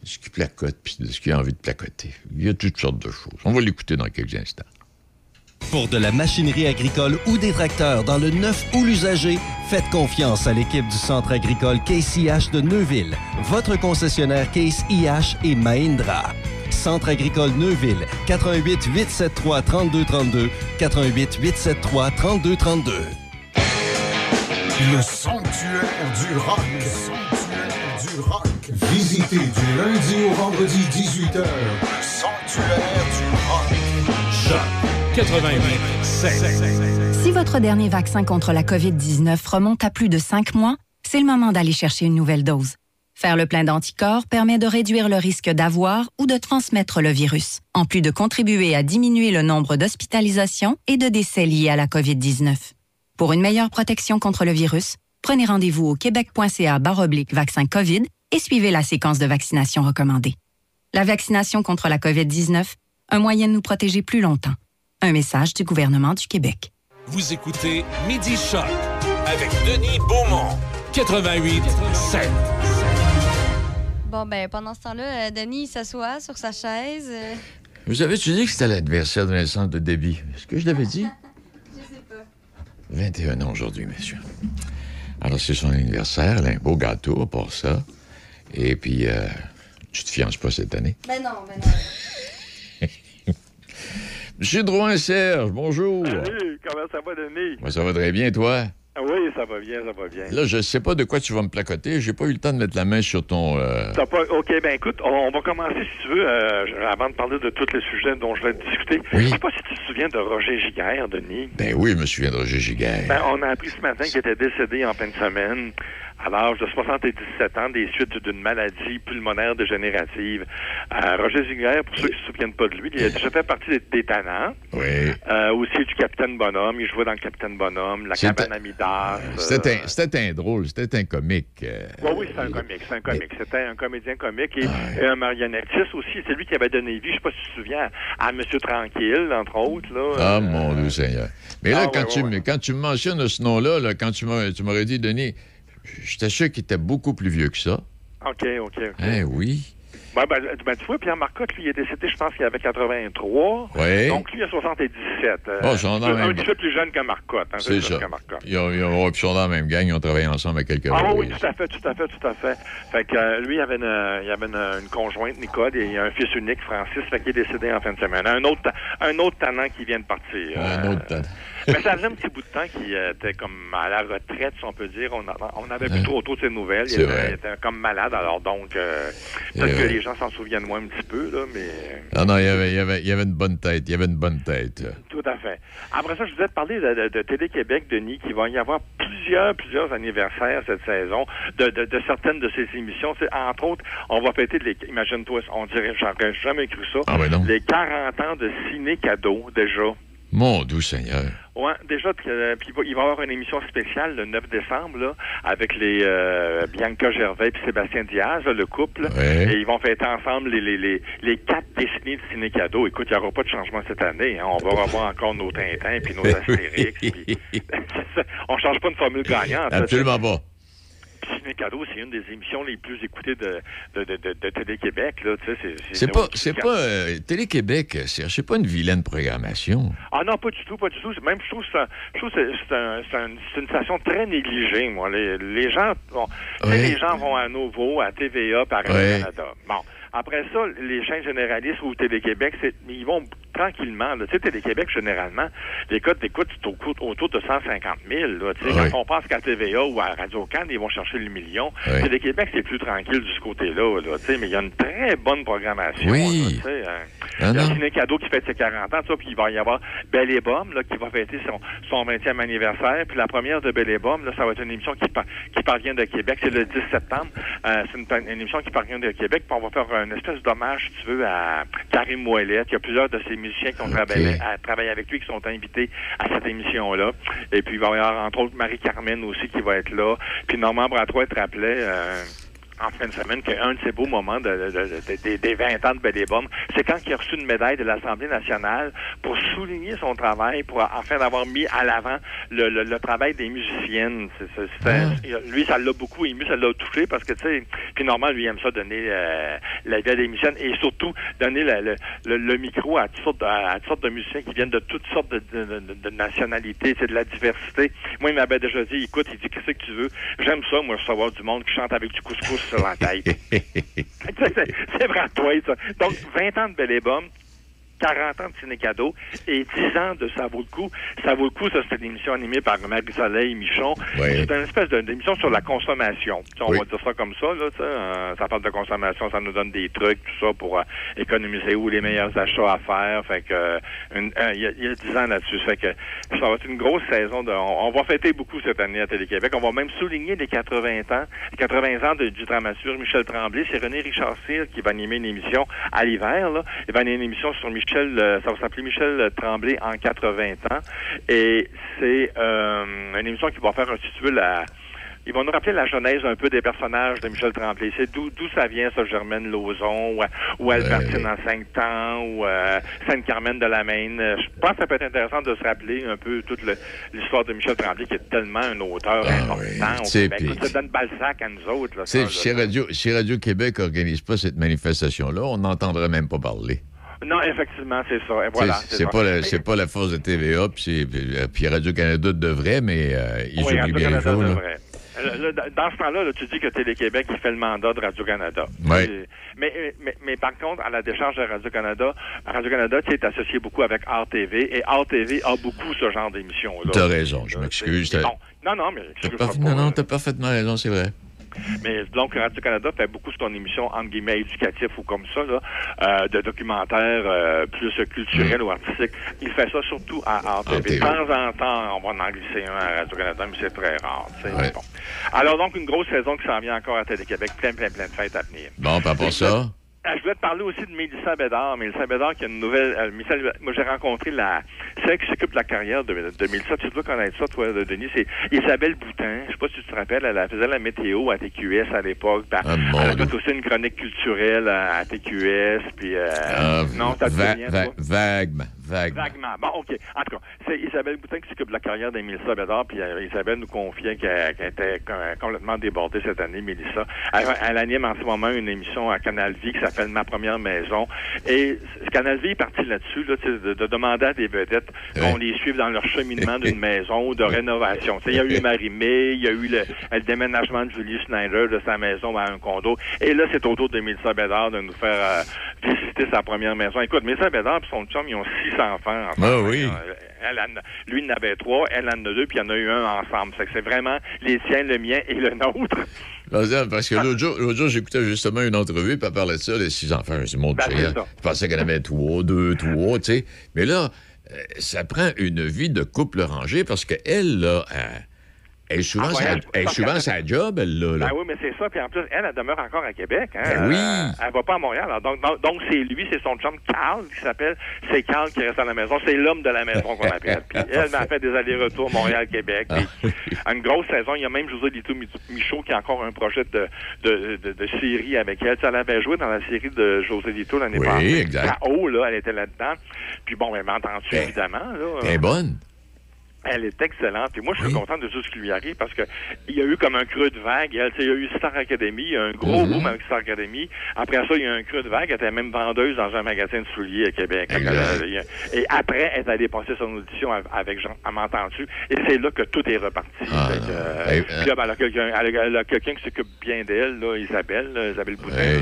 ce qui placote puis de ce qu'il a envie de placoter. Il y a toutes sortes de choses. On va l'écouter dans quelques instants. Pour de la machinerie agricole ou des tracteurs dans le neuf ou l'usager, faites confiance à l'équipe du Centre agricole Case IH de Neuville, votre concessionnaire Case IH et Mahindra. Centre agricole Neuville, 88 873 3232, 88 873 3232. Le sanctuaire du rock. Le sanctuaire du rock. Visitez du lundi au vendredi 18h. Le sanctuaire du rock. Choc 88 Si votre dernier vaccin contre la COVID-19 remonte à plus de cinq mois, c'est le moment d'aller chercher une nouvelle dose. Faire le plein d'anticorps permet de réduire le risque d'avoir ou de transmettre le virus, en plus de contribuer à diminuer le nombre d'hospitalisations et de décès liés à la COVID-19. Pour une meilleure protection contre le virus, prenez rendez-vous au québec.ca baroblique vaccin COVID et suivez la séquence de vaccination recommandée. La vaccination contre la COVID-19, un moyen de nous protéger plus longtemps. Un message du gouvernement du Québec. Vous écoutez Midi Choc avec Denis Beaumont. 88 7. Bon, ben, pendant ce temps-là, euh, Denis s'assoit sur sa chaise. euh, Vous avez-tu dit que c'était l'anniversaire de naissance de Debbie? Est-ce que je l'avais dit? [LAUGHS] je sais pas. 21 ans aujourd'hui, messieurs. Alors, c'est son anniversaire. Elle a un beau gâteau pour ça. Et puis, euh, tu te fiances pas cette année? Ben non, ben non. [LAUGHS] Monsieur Drouin-Serge, bonjour. Salut, comment ça va, Denis? Moi, ça va très bien, toi? Ah Oui, ça va bien, ça va bien. Là, je sais pas de quoi tu vas me placoter. J'ai pas eu le temps de mettre la main sur ton... euh, T'as pas... OK, ben écoute, on, on va commencer, si tu veux, euh, avant de parler de tous les sujets dont je vais discuter. Oui. Je sais pas si tu te souviens de Roger Giguère, Denis. Ben oui, je me souviens de Roger Giguère. Ben, on a appris ce matin qu'il était décédé en fin de semaine à l'âge de 77 ans des suites d'une maladie pulmonaire dégénérative. Euh, Roger Giguère, pour ceux qui ne se souviennent pas de lui, il a déjà fait partie des, des Oui. euh, aussi du Capitaine Bonhomme. Il jouait dans le Capitaine Bonhomme, La C'était- cabane à Midas. C'était un, c'était un drôle, c'était un comique. euh, Oui, oui, c'est un comique, c'est un comique. C'était un comédien comique et, et un marionnettiste aussi. C'est lui qui avait donné vie, je sais pas si tu te souviens, à Monsieur Tranquille, entre autres. Là. Ah, mon Dieu Seigneur. Mais là, Ah, quand, ouais, tu, ouais, quand tu me mentionnes ce nom-là, là, quand tu m'as- tu m'aurais dit, Denis, j'étais sûr qu'il était beaucoup plus vieux que ça. OK, OK, OK. Hein, oui. Ouais, ben, ben, tu vois, Pierre Marcotte, lui, il est décédé, je pense qu'il avait 83. Oui. Donc, lui, il a 77. Euh, Oh, ils sont dans un la même- petit peu plus jeune que Marcotte. Hein, C'est ça. Marcotte. Ils, ont, ils, ont- ils sont dans la même gang, ils ont travaillé ensemble à quelques Ah oui, tout à fait, tout à fait, tout à fait. Fait que euh, lui, il avait, une, il avait une, une conjointe, Nicole, et un fils unique, Francis, fait qu'il est décédé en fin de semaine. Un autre, un autre talent qui vient de partir. Un Euh, autre temps. Mais ça faisait un petit bout de temps qu'il euh, était comme à la retraite, si on peut dire. On, avait plus trop trop de ses nouvelles. Il était, vrai. il était comme malade, alors donc, euh, C'est peut-être que les gens s'en souviennent moins un petit peu, là, mais... Non, non, il y avait, il y avait, il y avait une bonne tête. Il y avait une bonne tête. là. Tout à fait. Après ça, je vous ai parlé de, de, de Télé-Québec, Denis, qu'il va y avoir plusieurs, plusieurs anniversaires cette saison de, de, de certaines de ces émissions. C'est, entre autres, on va fêter, les, imagine-toi, on dirait, j'aurais jamais cru ça, Ah, ben non. les 40 ans de ciné-cadeau, déjà. Mon doux Seigneur. Ouais, déjà, euh, puis il va- il va y avoir une émission spéciale le 9 décembre, là, avec les euh, Bianca Gervais et Sébastien Diaz, là, le couple. Ouais. Et ils vont fêter ensemble les, les, les, les quatre décennies de ciné cadeau. Écoute, il n'y aura pas de changement cette année. hein. On va revoir encore nos Tintins puis nos [LAUGHS] Astérix. puis- [LAUGHS] on change pas une formule gagnante. Absolument pas. Puis Ciné cadeau, c'est une des émissions les plus écoutées de, de, de, Télé-Québec. C'est, pas, c'est pas euh, Télé-Québec, c'est pas une vilaine programmation. Ah non, pas du tout, pas du tout. Même, je trouve que c'est un- une station très négligée, moi. Les, les gens, bon, Ouais. les gens vont à Nouveau, à TVA, par Ouais. Canada. Bon. Après ça, les chaînes généralistes ou Télé-Québec, ils vont tranquillement. Tu sais, Télé-Québec, généralement, les codes d'écoute, c'est au coût- autour de 150 000. Là. Quand on pense qu'à TVA ou à Radio-Can, ils vont chercher le million. Ouais. Télé-Québec, c'est plus tranquille de ce côté-là. Là, tu sais, mais il y a une très bonne programmation. Oui. là, hein. Ah Il y a non. Ciné Cadeau qui fête ses 40 ans, puis il va y avoir Belle et Bomme, là, qui va fêter son, son 20e anniversaire. Puis la première de Belle et Bomme, là, ça va être une émission qui, par- qui parvient de Québec. C'est le 10 septembre. Euh, c'est une, une émission qui parvient de Québec. Puis on va faire une espèce d'hommage, si tu veux, à Karim Ouellet. Il y a plusieurs de musiciens qui ont travaillé, à- travaillé avec lui, qui sont invités à cette émission-là. Et puis il va y avoir, entre autres, Marie-Carmen aussi qui va être là. Puis Normand Bratois te rappelait... euh, en fin de semaine qu'un de ses beaux moments de, de- de- de- des 20 ans de Belle c'est quand il a reçu une médaille de l'Assemblée nationale pour souligner son travail, pour afin d'avoir mis à l'avant le, le- le travail des musiciennes. Un- Lui, ça l'a beaucoup ému, ça l'a touché parce que, tu sais, puis normalement, lui aime ça donner euh, la vie à des musiciennes et surtout donner le, le- micro à toutes, sortes, à, à toutes sortes de musiciens qui viennent de toutes sortes de, de- de- de nationalités, c'est de la diversité. Moi, il m'avait déjà dit, écoute, il dit, qu'est-ce que tu veux? J'aime ça, moi, savoir du monde qui chante avec du couscous sur la tête. [LAUGHS] [LAUGHS] c'est vraiment toi, ça. Donc, 20 ans de et Bomme, 40 ans de Ciné Cadeau et 10 ans de Ça vaut le coup. Ça vaut le coup, ça, c'est une émission animée par Marie-Soleil Michon. Oui. C'est une espèce d'émission sur la consommation. Tu sais, on Oui. va dire ça comme ça, là, tu sais, euh, ça parle de consommation, ça nous donne des trucs, tout ça, pour euh, économiser ou les meilleurs achats à faire. Fait que, euh, euh, il y, a- il y a 10 ans là-dessus. Fait que ça va être une grosse saison. De, on, on va fêter beaucoup cette année à Télé-Québec. On va même souligner les 80 ans, 80 ans de- du dramaturge Michel Tremblay. C'est René Richard Cyr qui va animer une émission à l'hiver, là. Il va animer une émission sur Michel, euh, ça va s'appeler Michel Tremblay en 80 ans. Et c'est euh, une émission qui va faire, si tu veux, la, ils vont nous rappeler la genèse un peu des personnages de Michel Tremblay. C'est d'où d'où ça vient, ça, Germaine Lauzon, ou, ou Albertine en cinq temps, ou euh, Sainte-Carmen de la Maine. Je pense que ça peut être intéressant de se rappeler un peu toute le- l'histoire de Michel Tremblay, qui est tellement un auteur important au C'est Québec. puis- Écoute, Ça donne Balzac à nous autres. Là, ça, C'est- là. Si Radio, si Radio-Québec n'organise pas cette manifestation-là, on n'entendrait même pas parler. Non, effectivement, c'est ça. Et voilà, C'est- pas, la- pas force de TVA, puis c'est- puis euh, puis Radio-Canada devrait, mais euh, ils Oui, oublient bien les choses. devrait. Euh, là, Dans ce temps-là, là, tu dis que Télé-Québec, il fait le mandat de Radio-Canada. Ouais. Euh, Mais, mais, mais par contre, à la décharge de Radio-Canada, Radio-Canada, est associé beaucoup avec RTV, et RTV a beaucoup ce genre d'émissions-là. T'as raison, je m'excuse. Non, non, mais parf- pas. Non, non, t'as parfaitement raison, c'est vrai. Mais donc, Radio-Canada fait beaucoup son émission, entre guillemets, éducatif ou comme ça, là, euh, de documentaires euh, plus culturels ou artistiques. Il fait ça surtout à RTV. RTV. De temps en temps, on va en glisser un à Radio-Canada, mais c'est très rare. bon. Alors, donc, une grosse saison qui s'en vient encore à Télé-Québec. Plein, plein, plein de fêtes à venir. Bon, par rapport à ça, Euh, Je voulais te parler aussi de Mélissa Bédard. Mélissa Bédard qui a une nouvelle... euh, Mélissa- moi, j'ai rencontré la celle qui s'occupe de la carrière de, de Mélissa. Tu dois connaître ça, toi, de Denis. C'est Isabelle Boutin. Je sais pas si tu te rappelles. Elle faisait la météo à TQS à l'époque. Ah, elle a fait aussi une chronique culturelle à, à TQS. Puis, euh, ah, non, te va- va- vaguement, vaguement. Vaguement. Bon, OK. En tout cas, c'est Isabelle Boutin qui s'occupe de la carrière de Mélissa Bédard, puis euh, Isabelle nous confiait qu'elle était com- complètement débordée cette année, Mélissa. Elle, elle anime en ce moment une émission à Canal Vie qui s'appelle Ma première maison. Et Canal Vie est parti là-dessus, là, de, de demander à des vedettes qu'on les suive dans leur cheminement [LAUGHS] d'une maison ou de rénovation. Tu sais, Il y a eu Marie-Mé, il y a eu le, le déménagement de Julie Schneider de sa maison à un condo. Et là, c'est au tour de Mélissa Bédard de nous faire euh, visiter sa première maison. Écoute, Mélissa Bédard et son chum, ils ont six enfants. Ah oui. Elle lui, il en avait trois, elle en a deux, puis il y en a eu un ensemble. C'est vraiment les siens, le mien et le nôtre. [LAUGHS] Parce que l'autre jour, j'écoutais justement une entrevue, puis elle parlait de ça, les six enfants. C'est mon Ben. Je pensais qu'elle avait trois, deux, trois, tu sais. Mais là, euh, ça prend une vie de couple rangé parce qu'elle, là, elle, elle est souvent, Ah, sa, elle parce souvent sa job, elle, là. là. Ben oui, mais c'est ça. Puis en plus, elle, elle demeure encore à Québec. Hein? Ben oui. Euh, elle va pas à Montréal. Alors, donc, donc, donc, c'est lui, c'est son chum Carl qui s'appelle. C'est Carl qui reste à la maison. C'est l'homme de la maison qu'on appelle. Puis elle m'a fait des allers-retours Montréal-Québec. Ah. Une grosse saison. Il y a même José Lito Michaud qui a encore un projet de, de, de, de série avec elle. Tu sais, elle avait joué dans la série de José Lito l'année Oui, passée. exact. KO, là, elle était là-dedans. Puis bon, elle m'a entendu, Ben, évidemment. Là, Elle est bonne. Elle est excellente. Puis moi, je suis content de tout ce qui lui arrive parce que il y a eu comme un creux de vague. Elle, il y a eu Star Academy, il y a un gros boom avec Star Academy. Après ça, il y a eu un creux de vague. Elle était même vendeuse dans un magasin de souliers à Québec. Elle- Et après, elle est allée passer son audition av- avec Jean, à m'entends-tu. Et c'est là que tout est reparti. Ah, Fait que, euh, puis là, ben, elle a quelqu'un, qui s'occupe bien d'elle, là, Isabelle, là, Isabelle.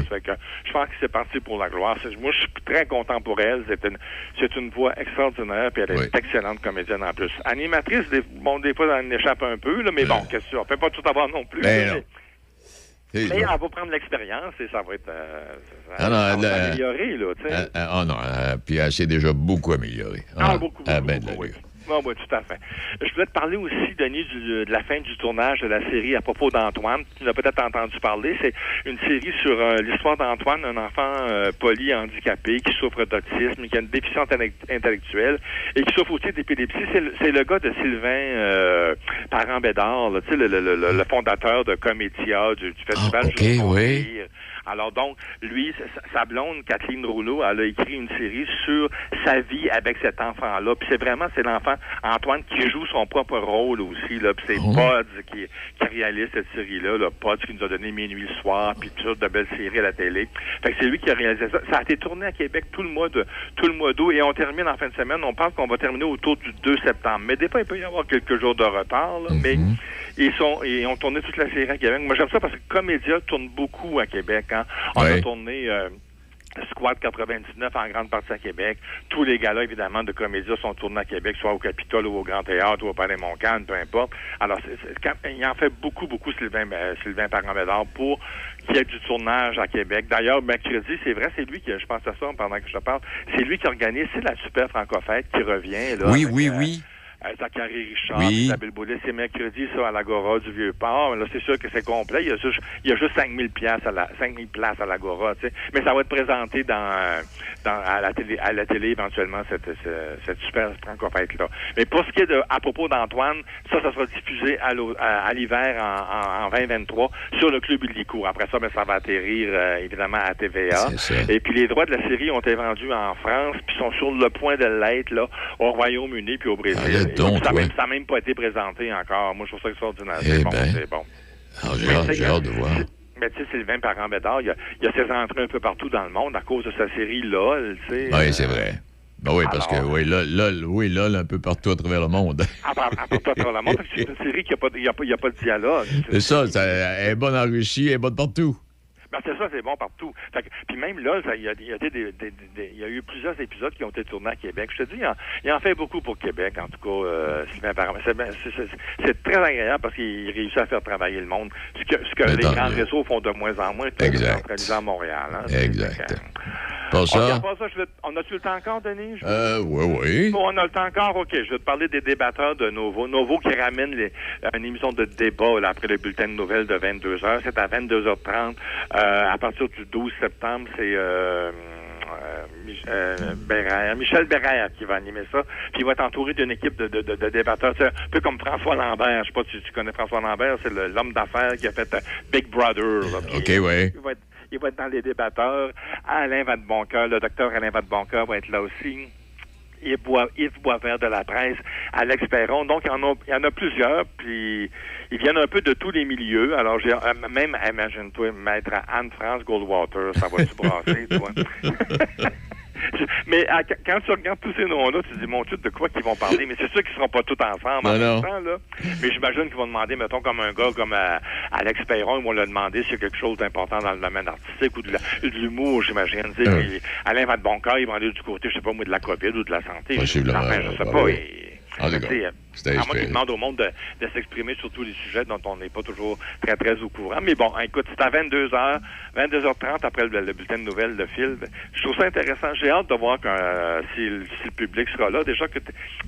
Fait que je pense que c'est parti pour la gloire. Moi, je suis très content pour elle. C'est une, voix extraordinaire, puis elle est Oui. excellente comédienne en plus. Animatrice, des, bon, des fois, elle en échappe un peu, là, mais bon, qu'est-ce que tu- on peut pas tout avoir non plus. Ben mais, elle va prendre l'expérience et ça va être, euh, ça, Ah non, elle, s'améliorer, là, tu sais. Ah ah, ah non, euh, puis elle s'est déjà beaucoup améliorée. Ah, beaucoup, ah, beaucoup, ben beaucoup, oui. Oui, tout à fait. Je voulais te parler aussi, Denis, du- de la fin du tournage de la série à propos d'Antoine. Tu l'as peut-être entendu parler. C'est une série sur euh, l'histoire d'Antoine, un enfant euh, polyhandicapé qui souffre d'autisme, qui a une déficience intellect- intellectuelle et qui souffre aussi d'épilepsie. C'est le, gars de Sylvain euh, Parent-Bédard, le, le- le- le fondateur de Comédia, du, du festival Ah, oui. Alors donc, lui, sa, blonde, Kathleen Rouleau, elle a écrit une série sur sa vie avec cet enfant-là. Puis c'est vraiment, c'est l'enfant Antoine qui joue son propre rôle aussi. Là. Puis c'est Oh. Pods qui, qui réalise cette série-là. Là. Pods qui nous a donné Minuit le soir, puis toutes sortes de belles séries à la télé. Fait que c'est lui qui a réalisé ça. Ça a été tourné à Québec tout le mois de tout le mois d'août et on termine en fin de semaine. On pense qu'on va terminer autour du 2 septembre. Mais des fois, il peut y avoir quelques jours de retard. là. Mais ils sont ils ont tourné toute la série à Québec. Moi, j'aime ça parce que Comédia tourne beaucoup à Québec. Hein. On a tourné euh, Squad 99 en grande partie à Québec. Tous les galas, évidemment, de Comédia sont tournés à Québec, soit au Capitole ou au Grand Théâtre ou au Palais Montcalm, peu importe. Alors, quand- il en fait beaucoup, beaucoup, Sylvain, euh, Sylvain Parent-Bédard, pour qu'il y ait du tournage à Québec. D'ailleurs, mercredi, c'est vrai, c'est lui qui, je pense à ça pendant que je te parle, c'est lui qui organise, c'est la Super Francofête qui revient. Là, Oui, avec, oui, euh, oui. Euh, Zachary Richard, Oui. Isabelle Boulet, c'est mercredi, ça, à l'Agora du Vieux-Port. Là, c'est sûr que c'est complet. Il y a juste, il y a juste 5000 pièces à la, 5000 places à l'Agora, tu sais. Mais ça va être présenté dans, dans, à la télé, à la télé, éventuellement, cette, cette, cette super franco-fête-là. Mais pour ce qui est de, à propos d'Antoine, ça, ça sera diffusé à, à, à l'hiver en, en, en 2023 sur le Club Illicourt. Après ça, ben, ça va atterrir, euh, évidemment, à TVA. Et puis les droits de la série ont été vendus en France, puis sont sur le point de l'être là au Royaume-Uni puis au Brésil. Ah, donc, ça n'a ouais. même, pas été présenté encore. Moi, je trouve ça extraordinaire. Eh C'est bon, ben. c'est bon. Ah, j'ai hâte, de voir. Mais tu sais, Sylvain Parent-Bédard, il il y a ses entrées un peu partout dans le monde à cause de sa série LOL, tu sais. Oui, c'est vrai. Ben oui, parce que oui, là, là, oui, là, un peu partout à travers le monde. À part, à tout le monde, parce que c'est une série qui n'a pas, y y a pas de dialogue. C'est ça, ça, elle est bonne en Russie, elle est bonne partout. Ben, c'est ça, c'est bon partout. Fait que- puis même là, il y, a, y a y a eu plusieurs épisodes qui ont été tournés à Québec. Je te dis, il en, en fait beaucoup pour Québec, en tout cas, euh. C'est, c'est- c'est- c'est très agréable parce qu'il réussit à faire travailler le monde. Ce que, ce que les grands réseaux font de moins en moins, à Montréal. Hein, Exact. Pas ça? part ça, je vais- on a-tu le temps encore, Denis? Je- Euh, oui, oui. Bon, on a le temps encore, OK. Je vais te parler des débatteurs de Novo. Novo qui ramène les- une émission de débat là, après le bulletin de nouvelles de 22h. C'est à 22h30. Euh, à partir du 12 septembre, c'est euh, euh, Michel Bérère qui va animer ça. Puis il va être entouré d'une équipe de, de, de, de débatteurs. C'est un peu comme François Lambert. Je sais pas si tu connais François Lambert. C'est l'homme d'affaires qui a fait Big Brother. là. OK, ouais. Il va être, dans les débatteurs. Alain Vadeboncoeur, le docteur Alain Vadeboncoeur va être là aussi. Yves, Bois, Yves Boisvert de la presse, Alex Perron. Donc, il y en a, plusieurs, puis ils viennent un peu de tous les milieux. Alors, j'ai euh, même, imagine-toi, mettre Anne-France Goldwater, ça va se brasser, toi. [LAUGHS] [LAUGHS] Mais à- quand tu regardes tous ces noms-là, tu te dis, mon Dieu, de quoi qu'ils vont parler? Mais c'est sûr qu'ils seront pas tous ensemble en Non, même temps, là. Mais j'imagine qu'ils vont demander, mettons, comme un gars comme euh, Alex Perron, ils vont lui demander s'il y a quelque chose d'important dans le domaine artistique ou de l'humour, j'imagine. Puis Alain Vadeboncoeur, ils vont aller du côté, je sais pas moi, de la COVID ou de la santé. Possiblement, Enfin, je sais pas. ouais. À moins qu'il demande au monde de, de s'exprimer sur tous les sujets dont on n'est pas toujours très, très au courant. Mais bon, écoute, c'est à 22h, 22h30 après le, le bulletin de nouvelles de Phil. Je trouve ça intéressant. J'ai hâte de voir euh, si, le- si le public sera là. Déjà que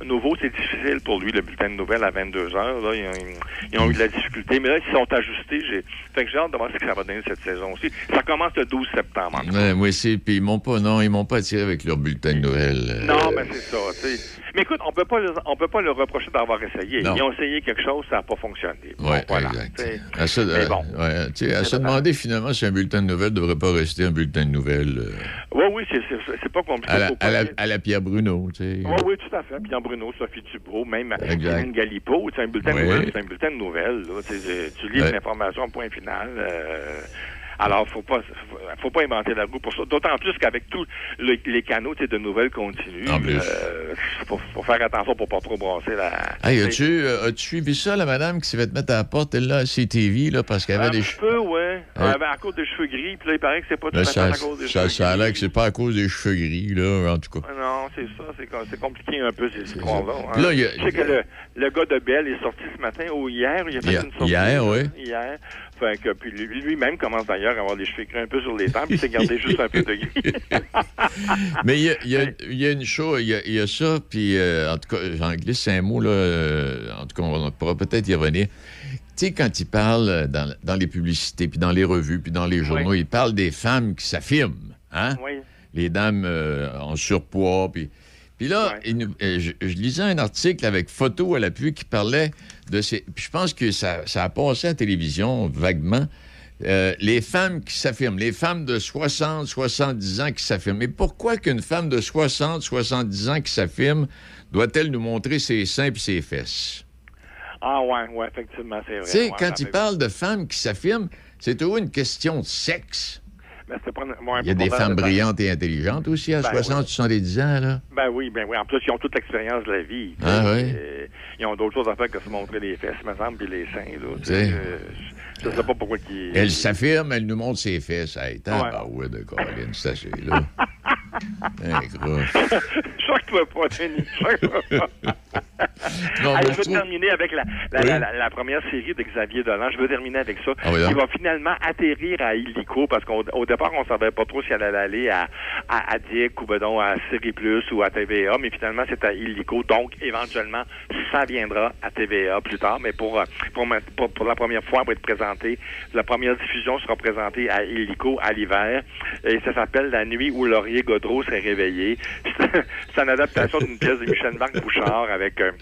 nouveau, c'est difficile pour lui, le bulletin de nouvelles à 22h. Là, ils, ont, ils ont eu de la difficulté. Mais là, ils sont ajustés. J'ai, fait que j'ai hâte de voir ce que ça va donner cette saison aussi. Ça commence le 12 septembre. Ouais, moi aussi, puis ils m'ont pas, non, ils m'ont pas attiré avec leur bulletin de nouvelles. euh, Non, mais c'est ça. tu sais. Mais écoute, on peut pas, on peut pas le reprocher d'avoir essayé. Non. Ils ont essayé quelque chose, ça n'a pas fonctionné. Bon, Ouais, voilà, exact. À se, Mais bon. ouais, à se demander finalement si un bulletin de nouvelles ne devrait pas rester un bulletin de nouvelles euh, Oui, oui, c'est- pas compliqué. à, la, faut pas à, la, dire. à la Pierre Bruno, tu sais. Oui, oui, tout à fait. Pierre Bruno, Sophie Dubois, même. Céline Galipo, c'est un bulletin Oui. de nouvelles, c'est un bulletin de nouvelles. Tu lis Ouais. l'information, point final. euh, alors, faut pas, faut, pas inventer la roue pour ça. D'autant plus qu'avec tous le- les canaux de nouvelles continues, En plus. euh, faut, faut faire attention pour pas trop brasser la. Hey, as-tu euh, as-tu suivi ça, la madame qui s'est fait mettre à la porte, elle, là, à CTV, là, parce qu'elle avait Un des cheveux. peu, ouais. Ouais. Elle avait à cause des cheveux gris, puis là, il paraît que c'est pas tout Là, à fait à cause des ça, cheveux ça a gris. l'air que c'est pas à cause des cheveux gris, là, en tout cas. Non, c'est ça, c'est com- c'est compliqué un peu ces histoires-là. hein. A- Je sais que le, le gars de Bell est sorti ce matin ou hier, il a fait Hier- une sortie. hier, oui. Hier. Fait que, puis lui- lui-même commence d'ailleurs à avoir les cheveux gris un peu sur les tempes, puis il s'est gardé juste un peu de gris. [LAUGHS] Mais il y a, y y une chose, il y a, il y a ça, puis euh, en tout cas, j'en glisse un mot, là, euh, en tout cas, on pourra peut-être y revenir. Tu sais, quand il parle euh, dans, dans les publicités, puis dans les revues, puis dans les journaux, il parle des femmes qui s'affirment, hein? Oui. Les dames euh, en surpoids, puis... Puis là, il je lisais un article avec photo à l'appui qui parlait de ces... Puis je pense que ça, ça a passé à la télévision vaguement. Euh, les femmes qui s'affirment, les femmes de 60, 70 ans qui s'affirment. Mais pourquoi qu'une femme de 60, 70 ans qui s'affirme doit-elle nous montrer ses seins et ses fesses? ah ouais, ouais, effectivement, c'est vrai. Tu sais, Ouais, quand il parle de femmes qui s'affirment, c'est toujours une question de sexe. Il y a des femmes ben- brillantes et intelligentes aussi à Ben 60, 70 ans, là. Ben oui, ben oui. En plus, ils ont toute l'expérience de la vie. Ah oui? Euh, ils ont d'autres choses à faire que se montrer les fesses, me semble, puis les seins. Là, tu Tu sais. sais. Euh, je je sais pas pourquoi ils... Elle s'affirme, elle nous montre ses fesses. Hey, t'as Ouais. ah ouais, de Caroline, c'est assez, là. [LAUGHS] Gros. [LAUGHS] Choque-toi pas, Denis. Choque-toi pas. [LAUGHS] Non, Allez, mais je veux trouve- terminer avec la, la, Oui. la, la- la première série de Xavier Dolan. Je veux terminer avec ça. Ah oui, Il va finalement atterrir à Illico parce qu'au au départ, on savait pas trop si elle allait aller à, à, à Dick ou ben donc, à Série Plus ou à TVA, mais finalement, c'est à Illico. Donc, éventuellement, ça viendra à TVA plus tard. Mais pour, pour, ma- pour, pour la première fois, pour être présenté, la première diffusion sera présentée à Illico à l'hiver. Et ça s'appelle La nuit où Laurier Godreau s'est réveillé. [LAUGHS] c'est une adaptation d'une pièce de Michel-Marc Bouchard avec... euh,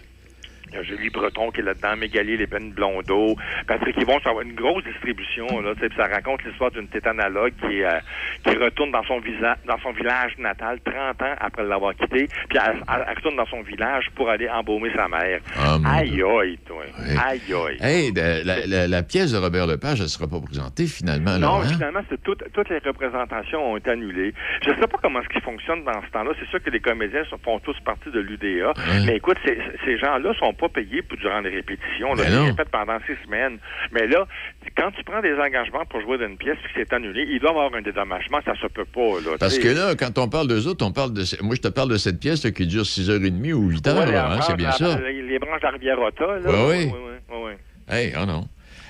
il y a Julie Breton qui est là-dedans, Mégali Les Peines Blondeau, Patrick Yvon, ça va une grosse distribution, là, tu sais, puis ça raconte l'histoire d'une tétanalogue qui, euh, qui retourne dans son, visa, dans son village natal 30 ans après l'avoir quitté, puis elle, elle- elle retourne dans son village pour aller embaumer sa mère. Ah, aïe, aïe, toi. Aïe, aïe. Hey, la, la- la pièce de Robert Lepage, elle ne sera pas présentée finalement, là, Non, hein? finalement, c'est tout- toutes les représentations ont été annulées. Je ne sais pas comment ce qui fonctionne dans ce temps-là. C'est sûr que les comédiens font tous partie de l'UDA. Mais écoute, ces, ces gens-là sont pas payés pour durant les répétitions. Là, Ben Ils répètent pendant six semaines. Mais là, quand tu prends des engagements pour jouer d'une pièce puis que c'est annulé, il doit y avoir un dédommagement. Ça se peut pas. Là, Parce que là, quand on parle d'eux autres, on parle de. Moi, je te parle de cette pièce là, qui dure 6h30 ou 8h, Ouais, là, la hein, c'est bien la- ça. Les, branches de la rivière là. Oui. Ouais, ouais, ouais. Hey, oh non.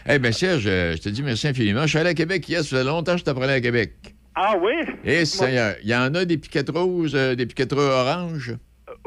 Eh bien, Serge, euh, je te dis merci infiniment. Je suis allé à Québec hier, ça faisait longtemps que je t'apprenais à Québec. Ah oui? Et Seigneur, il y en a des piquettes roses, euh, des piquettes oranges.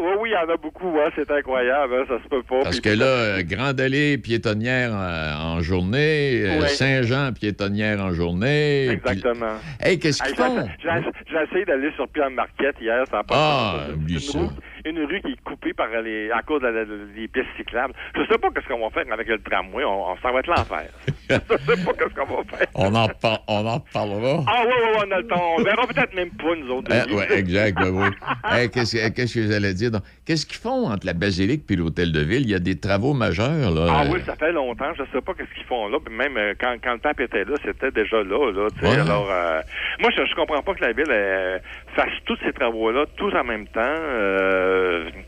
Oui, oui, il y en a beaucoup. Ouais, c'est incroyable. hein, ça se peut pas. Parce Puis- que là, euh, Grande Allée piétonnière euh, en journée, euh. Saint-Jean piétonnière en journée. puis- Exactement. Hey, qu'est-ce qu'ils font? J'ai essayé d'aller sur Pierre Marquette hier, ça n'a pas Ah, de oublie ça. Une rue, qui est coupée par les, à cause des pistes cyclables. Je sais pas qu'est-ce qu'on va faire avec le tramway. On, on, ça va être l'enfer. [LAUGHS] Je sais pas qu'est-ce qu'on va faire. On en, par- on en parlera. Ah oui, oui, oui, on a le temps. On verra peut-être même pas, nous autres. Hein, ouais, exact, ben oui. Hey, qu'est-ce, que- qu'est-ce que j'allais dire? donc? Qu'est-ce qu'ils font entre la basilique et l'hôtel de ville? Il y a des travaux majeurs, là. Ah oui, ça fait longtemps. Je sais pas qu'est-ce qu'ils font là. Même euh, quand, quand le pape était là, c'était déjà là. là. Ouais. Alors, euh, moi, je, je comprends pas que la ville euh, fasse tous ces travaux-là, tous en même temps. euh,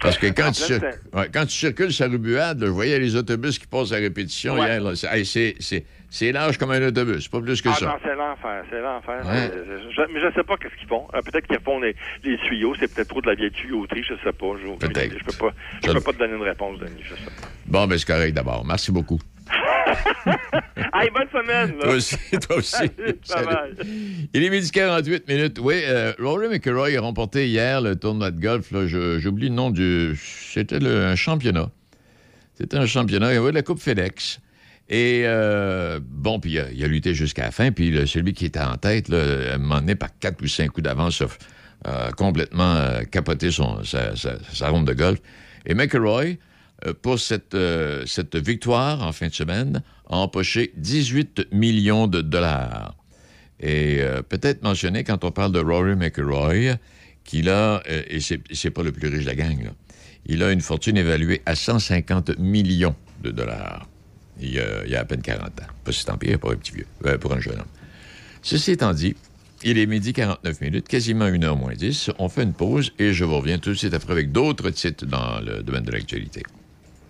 Parce que quand tu, pleine- cir- ouais, quand tu circules sur la rue Buade, là, je voyais les autobus qui passent à répétition Ouais. hier. C'est, hey, large comme un autobus, pas plus que ah ça. non, c'est l'enfer, c'est l'enfer. Ouais. Euh, je- mais je sais pas qu'est-ce qu'ils font. Euh, peut-être qu'ils font les, les tuyaux, c'est peut-être trop de la vieille tuyauterie, je sais pas. Je. Je peux pas, je peux pas te donner une réponse, Denis, je sais pas. Bon, ben c'est correct d'abord. Merci beaucoup. [LAUGHS] Hey, bonne semaine, là. Toi aussi, toi aussi. [LAUGHS] Salut, Salut. bye-bye. Il est midi 48 minutes. Oui, euh, Rory McIlroy a remporté hier le tournoi de golf. J'oublie le nom du... C'était un championnat. C'était un championnat. Il y avait la Coupe FedEx. Et euh, bon, puis il a, il a lutté jusqu'à la fin. Puis celui qui était en tête, là, à un moment donné, par quatre ou cinq coups d'avance, a a complètement euh, capoté son, sa, sa- sa ronde de golf. Et McIlroy, pour cette, euh, cette victoire en fin de semaine, a empoché 18 millions de dollars. Et euh, peut-être mentionner, quand on parle de Rory McIlroy, qu'il a, euh, et c'est pas le plus riche de la gang, il a une fortune évaluée à 150 millions de dollars. Il y a, à peine 40 ans. Pas si tant pire pour un petit vieux, euh, pour un jeune homme. Ceci étant dit, il est midi 49 minutes, quasiment 1 heure moins 10. On fait une pause et je vous reviens tout de suite après avec d'autres titres dans le domaine de l'actualité.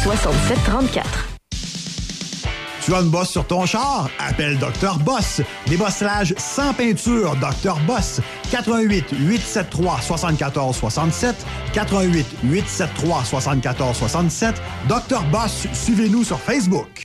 67 34. Tu as une bosse sur ton char? Appelle Dr. Boss. Débossage sans peinture, Dr. Boss. 88 873 74 67 88 873 74 67 Dr. Boss, suivez-nous sur Facebook.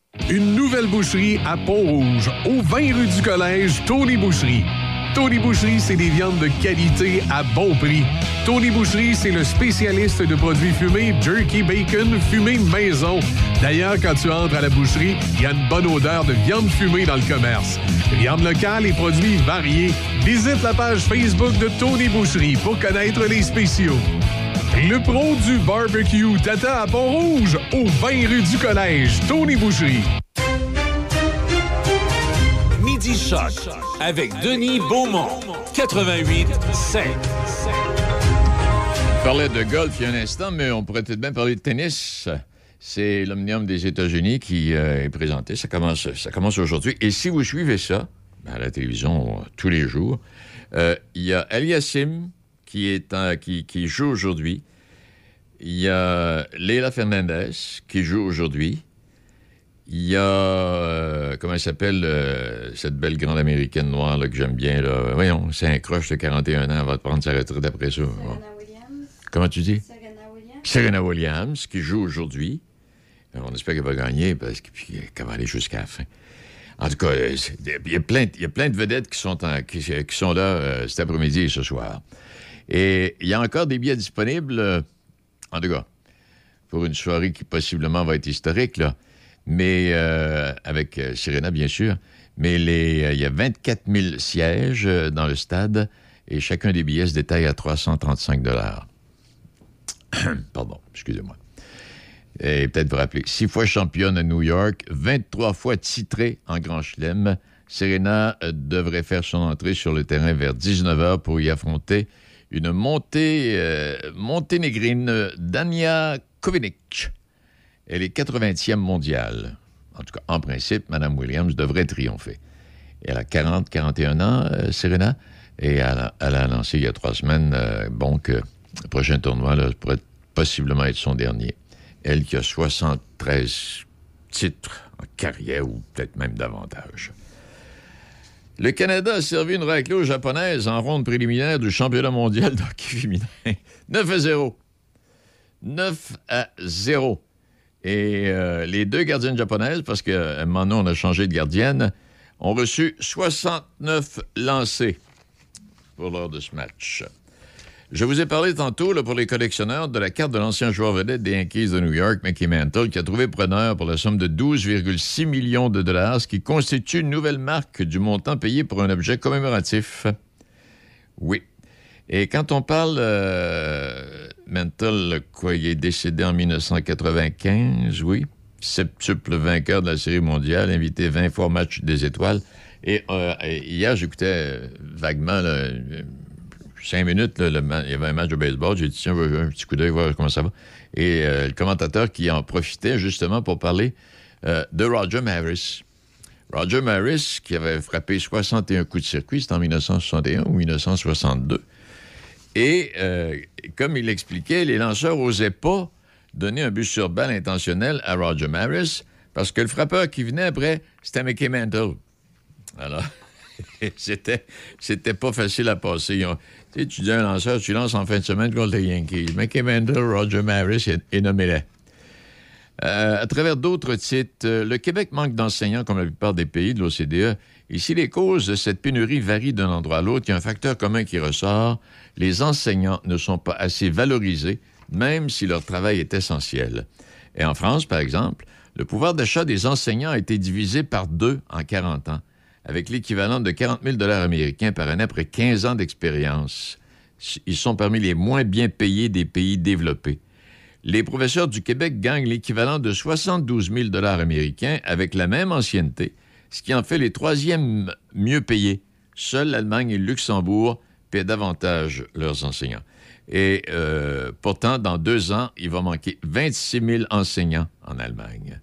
Une nouvelle boucherie à Pont-Rouge, au 20 rue du Collège, Tony Boucherie. Tony Boucherie, c'est des viandes de qualité à bon prix. Tony Boucherie, c'est le spécialiste de produits fumés, jerky bacon, fumé maison. D'ailleurs, quand tu entres à la boucherie, il y a une bonne odeur de viande fumée dans le commerce. Viande locale et produits variés. Visite la page Facebook de Tony Boucherie pour connaître les spéciaux. Le pro du barbecue Tata à Pont-Rouge, au 20 rue du Collège, Tony Boucherie. Midi Choc avec Denis Beaumont. 88 5. On parlait de golf il y a un instant, mais on pourrait peut-être bien parler de tennis. C'est l'Omnium des États-Unis qui euh, est présenté. Ça commence, ça commence aujourd'hui. Et si vous suivez ça, ben, à la télévision euh, tous les jours, euh, il y a Aliassim qui, qui joue aujourd'hui. Il y a Leila Fernandez qui joue aujourd'hui. Il y a, euh, comment elle s'appelle, euh, cette belle grande américaine noire là, que j'aime bien. Là. Voyons, c'est un croche de 41 ans, elle va prendre sa retraite après ça. Comment tu dis? Serena Williams, qui joue aujourd'hui. Euh, On espère qu'elle va gagner parce euh, qu'elle va aller jusqu'à la fin. En tout cas, il y, a plein, de- il y a plein de vedettes qui sont, en- qui, qui sont là euh, cet après-midi et ce soir. Et il y a encore des billets disponibles, en tout cas, pour une soirée qui possiblement va être historique, là. Mais euh, avec euh, Serena, bien sûr. Mais euh, il y a 24 000 sièges dans le stade et chacun des billets se détaille à 335 [COUGHS] Pardon, excusez-moi. Et peut-être vous rappeler, six fois championne à New York, 23 fois titrée en Grand Chelem, Serena devrait faire son entrée sur le terrain vers 19h pour y affronter une montée, monténégrine, Dania Kovinic. Elle est 80e mondiale. En tout cas, en principe, Mme Williams devrait triompher. Elle a 40, 41 ans, euh, Serena, et elle a, elle annoncé il y a trois semaines, euh, bon, que le prochain tournoi pourrait possiblement être son dernier. Elle qui a 73 titres en carrière, ou peut-être même davantage. Le Canada a servi une raclée aux japonaises en ronde préliminaire du championnat mondial d'hockey féminin. [LAUGHS] 9 à 0. 9 à 0. Et euh, les deux gardiennes japonaises, parce qu'à un moment donné, on a changé de gardienne, ont reçu 69 lancés pour lors de ce match. Je vous ai parlé tantôt, là, pour les collectionneurs, de la carte de l'ancien joueur vedette des Yankees de New York, Mickey Mantle, qui a trouvé preneur pour la somme de 12,6 millions de dollars, ce qui constitue une nouvelle marque du montant payé pour un objet commémoratif. Oui. Et quand on parle euh, Mantle, quoi, est décédé en 1995, oui. Septuple vainqueur de la Série mondiale, invité 20 fois au match des étoiles. Et euh, hier, j'écoutais euh, vaguement, euh, cinq minutes, il y avait un match de baseball. J'ai dit, tiens, un petit coup d'œil, voir comment ça va. Et le commentateur qui en profitait justement pour parler de Roger Maris. Roger Maris, qui avait frappé 61 coups de circuit, c'était en 1961 ou 1962. Et euh, comme il l'expliquait, les lanceurs n'osaient pas donner un but sur balle intentionnel à Roger Maris parce que le frappeur qui venait après, c'était Mickey Mantle. Alors, [LAUGHS] c'était, c'était pas facile à passer. Tu dis un lanceur, tu lances en fin de semaine contre les Yankees. Mickey Mantle, Roger Maris et, et nommez-les. Euh, à travers d'autres titres, euh, le Québec manque d'enseignants comme la plupart des pays de l'OCDE. Ici, les causes de cette pénurie varient d'un endroit à l'autre. Il y a un facteur commun qui ressort. Les enseignants ne sont pas assez valorisés, même si leur travail est essentiel. Et en France, par exemple, le pouvoir d'achat des enseignants a été divisé par deux en 40 ans, avec l'équivalent de 40 000 américains par année après 15 ans d'expérience. Ils sont parmi les moins bien payés des pays développés. Les professeurs du Québec gagnent l'équivalent de 72 000 américains avec la même ancienneté, ce qui en fait les troisièmes mieux payés. Seuls l'Allemagne et le Luxembourg paient davantage leurs enseignants. Et euh, pourtant, dans deux ans, il va manquer 26 000 enseignants en Allemagne.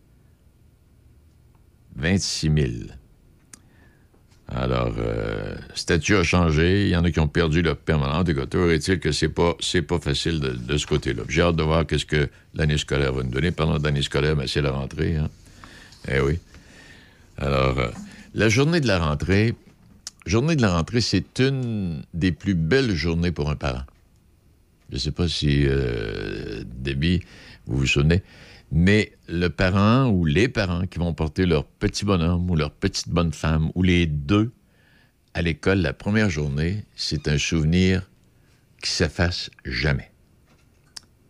26 000. Alors, euh, statut a changé. Il y en a qui ont perdu leur permanente. Et toujours est-il que c'est pas, pas facile de, ce côté-là. J'ai hâte de voir qu'est-ce que l'année scolaire va nous donner. Parlant d'année scolaire, ben, c'est la rentrée. Hein? Eh oui. Alors, euh, la journée de la rentrée, journée de la rentrée, c'est une des plus belles journées pour un parent. Je ne sais pas si, euh, Debbie, vous vous souvenez, mais le parent ou les parents qui vont porter leur petit bonhomme ou leur petite bonne femme ou les deux à l'école la première journée, c'est un souvenir qui s'efface jamais.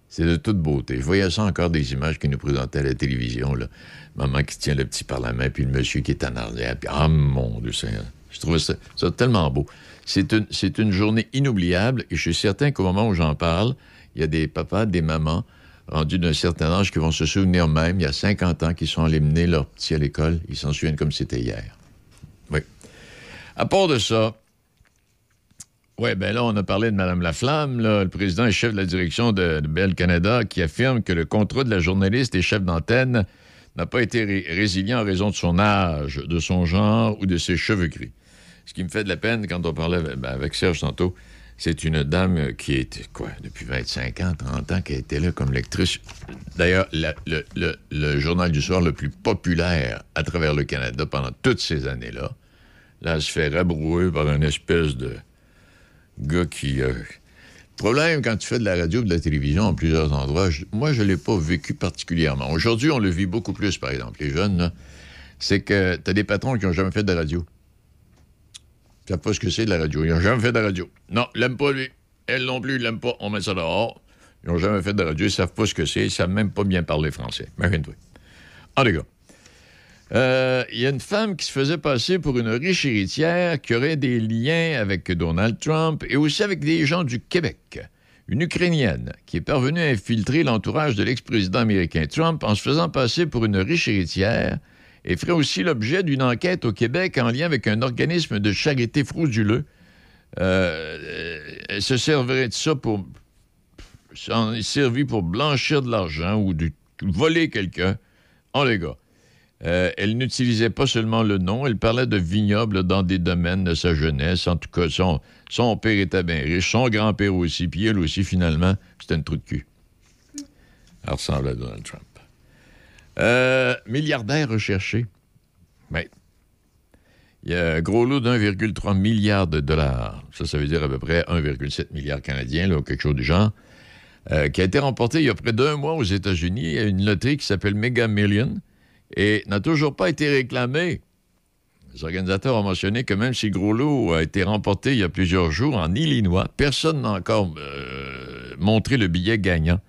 C'est de toute beauté. Je voyais ça encore des images qui nous présentaient à la télévision. Là. Maman qui tient le petit par la main, puis le monsieur qui est en arrière. Puis, ah mon Dieu Seigneur. Je trouvais ça, tellement beau. C'est une, journée inoubliable et je suis certain qu'au moment où j'en parle, il y a des papas, des mamans rendus d'un certain âge qui vont se souvenir même, il y a 50 ans, qui sont allés mener leur petit à l'école. Ils s'en souviennent comme c'était hier. Oui. À part de ça, oui, ben là, on a parlé de Mme Laflamme, le président et chef de la direction de, de Bell Canada, qui affirme que le contrat de la journaliste et chef d'antenne n'a pas été ré- résilient en raison de son âge, de son genre ou de ses cheveux gris. Ce qui me fait de la peine quand on parlait avec, ben, Serge tantôt, c'est une dame qui est, quoi, depuis 25 ans, 30 ans, qui a été là comme lectrice. D'ailleurs, le, journal du soir le plus populaire à travers le Canada pendant toutes ces années-là. Là, se fait rabrouer par une espèce de gars qui... euh, problème, quand tu fais de la radio ou de la télévision en plusieurs endroits, moi, je ne l'ai pas vécu particulièrement. Aujourd'hui, on le vit beaucoup plus, par exemple. Les jeunes, c'est que tu as des patrons qui n'ont jamais fait de la radio. Ils savent pas ce que c'est de la radio. Ils n'ont jamais fait de la radio. Non, l'aime pas, lui. Elle non plus, ils l'aiment pas. On met ça dehors. Ils n'ont jamais fait de la radio. Ils savent pas ce que c'est. Ils savent même pas bien parler français. Imagine-toi. En tout. Euh, Il y a une femme qui se faisait passer pour une riche héritière qui aurait des liens avec Donald Trump et aussi avec des gens du Québec. Une Ukrainienne qui est parvenue à infiltrer l'entourage de l'ex-président américain Trump en se faisant passer pour une riche héritière et ferait aussi l'objet d'une enquête au Québec en lien avec un organisme de charité frauduleux. Euh, elle se servirait de ça pour s'en est pour blanchir de l'argent ou de voler quelqu'un. Oh les gars. Euh, elle n'utilisait pas seulement le nom, elle parlait de vignobles dans des domaines de sa jeunesse. En tout cas, son, père était bien riche, son grand-père aussi, puis elle aussi, finalement, c'était une trou de cul. Elle ressemble à Donald Trump. Euh, milliardaire recherché. Oui. Il y a un gros lot d'1,3 milliard de dollars. Ça, ça veut dire à peu près 1,7 milliard canadien, ou quelque chose du genre. euh, qui a été remportée il y a près d'un mois aux États-Unis. A une loterie qui s'appelle Mega Million et n'a toujours pas été réclamée. Les organisateurs ont mentionné que même si Gros Lot a été remporté il y a plusieurs jours en Illinois, personne n'a encore euh, montré le billet gagnant.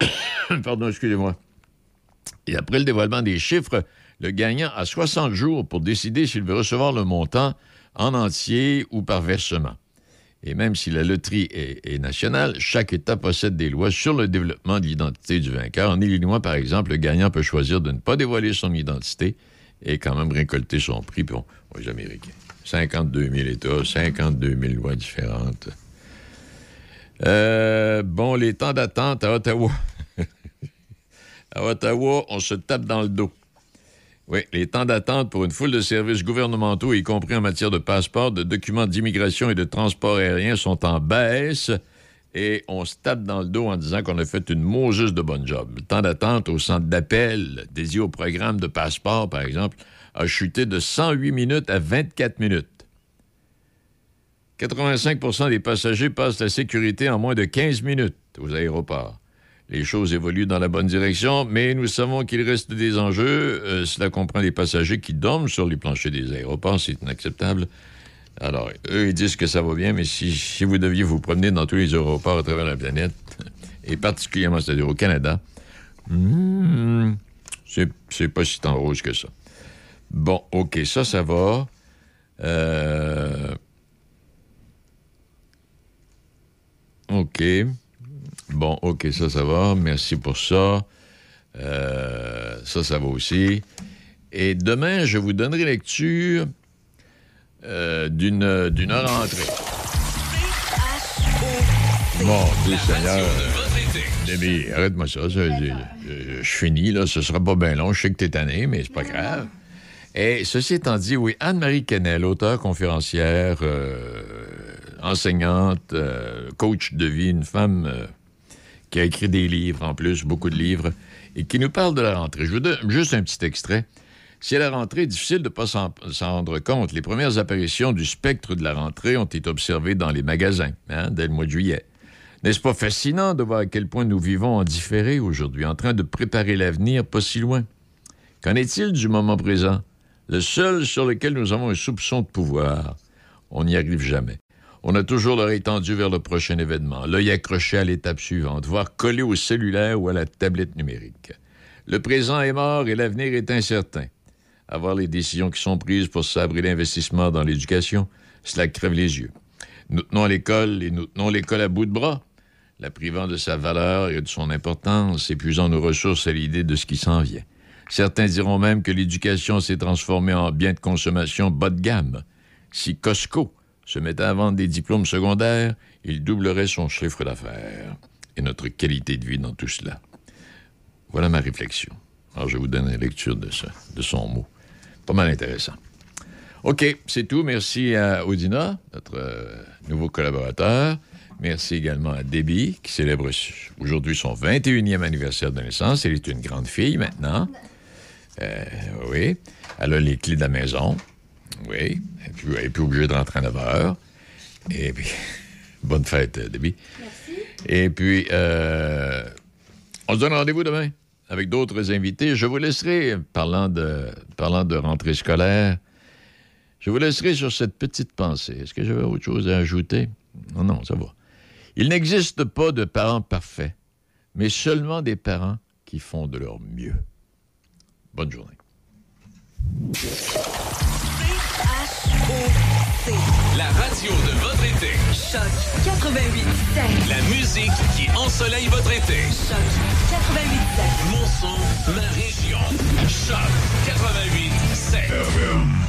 [COUGHS] Pardon, excusez-moi. Et après le dévoilement des chiffres, le gagnant a 60 jours pour décider s'il veut recevoir le montant en entier ou par versement. Et même si la loterie est, nationale, chaque État possède des lois sur le développement de l'identité du vainqueur. En Illinois, par exemple, le gagnant peut choisir de ne pas dévoiler son identité et quand même récolter son prix. Puis on, on les Américains. 52 000 États, 52 000 lois différentes. Euh, bon, les temps d'attente à Ottawa. [LAUGHS] à Ottawa, on se tape dans le dos. Oui, les temps d'attente pour une foule de services gouvernementaux, y compris en matière de passeport, de documents d'immigration et de transport aérien, sont en baisse. Et on se tape dans le dos en disant qu'on a fait une Moses de bonne job. Le temps d'attente au centre d'appel dédié au programme de passeport, par exemple, a chuté de 108 minutes à 24 minutes. 85% des passagers passent la sécurité en moins de 15 minutes aux aéroports. Les choses évoluent dans la bonne direction, mais nous savons qu'il reste des enjeux. Euh, cela comprend les passagers qui dorment sur les planchers des aéroports. C'est inacceptable. Alors, eux, ils disent que ça va bien, mais si, vous deviez vous promener dans tous les aéroports à travers la planète, [LAUGHS] et particulièrement, c'est-à-dire au Canada, hmm, c'est c'est pas si tant rose que ça. Bon, OK, ça, ça va. Euh, OK. Bon, OK, ça, ça va. Merci pour ça. Euh, ça, ça va aussi. Et demain, je vous donnerai lecture euh, d'une d'une rentrée. Mon Dieu Seigneur. Déby, arrête-moi ça. ça, je, finis, là. Ce sera pas bien long. Je sais que t'es tanné, mais c'est pas grave. Et ceci étant dit, oui, Anne-Marie Kennel, auteure, conférencière, euh, enseignante, coach de vie, une femme qui a écrit des livres en plus, beaucoup de livres, et qui nous parle de la rentrée. Je vous donne juste un petit extrait. À la rentrée, difficile de ne pas s'en s'en rendre compte, les premières apparitions du spectre de la rentrée ont été observées dans les magasins, hein, dès le mois de juillet. N'est-ce pas fascinant de voir à quel point nous vivons en différé aujourd'hui, en train de préparer l'avenir pas si loin? Qu'en est-il du moment présent? Le seul sur lequel nous avons un soupçon de pouvoir? On n'y arrive jamais. On a toujours l'oreille tendue vers le prochain événement, l'œil accroché à l'étape suivante, voire collé au cellulaire ou à la tablette numérique. Le présent est mort et l'avenir est incertain. Avoir les décisions qui sont prises pour sabrer l'investissement dans l'éducation, cela crève les yeux. Nous tenons l'école et nous tenons l'école à bout de bras, la privant de sa valeur et de son importance, épuisant nos ressources à l'idée de ce qui s'en vient. Certains diront même que l'éducation s'est transformée en bien de consommation bas de gamme. Si Costco se mettait à vendre des diplômes secondaires, il doublerait son chiffre d'affaires et notre qualité de vie dans tout cela. Voilà ma réflexion. Alors, je vous donne la lecture de, ça, de son mot. Pas mal intéressant. OK, c'est tout. Merci à Odina, notre euh, nouveau collaborateur. Merci également à Debbie, qui célèbre aujourd'hui son 21e anniversaire de naissance. Elle est une grande fille maintenant. Euh, oui. Elle a les clés de la maison. Oui. Elle n'est plus obligée de rentrer à 9 heures. Et puis, [LAUGHS] bonne fête, euh, Debbie. Merci. Et puis, euh, on se donne rendez-vous demain avec d'autres invités. Je vous laisserai, parlant de, parlant de rentrée scolaire, je vous laisserai sur cette petite pensée. Est-ce que j'avais autre chose à ajouter? Non, non, ça va. Il n'existe pas de parents parfaits, mais seulement des parents qui font de leur mieux. Bonne journée. La radio de votre été. Choc 88 La musique qui ensoleille votre été. Choc 88 Mon son, ma région. Choc 88 7.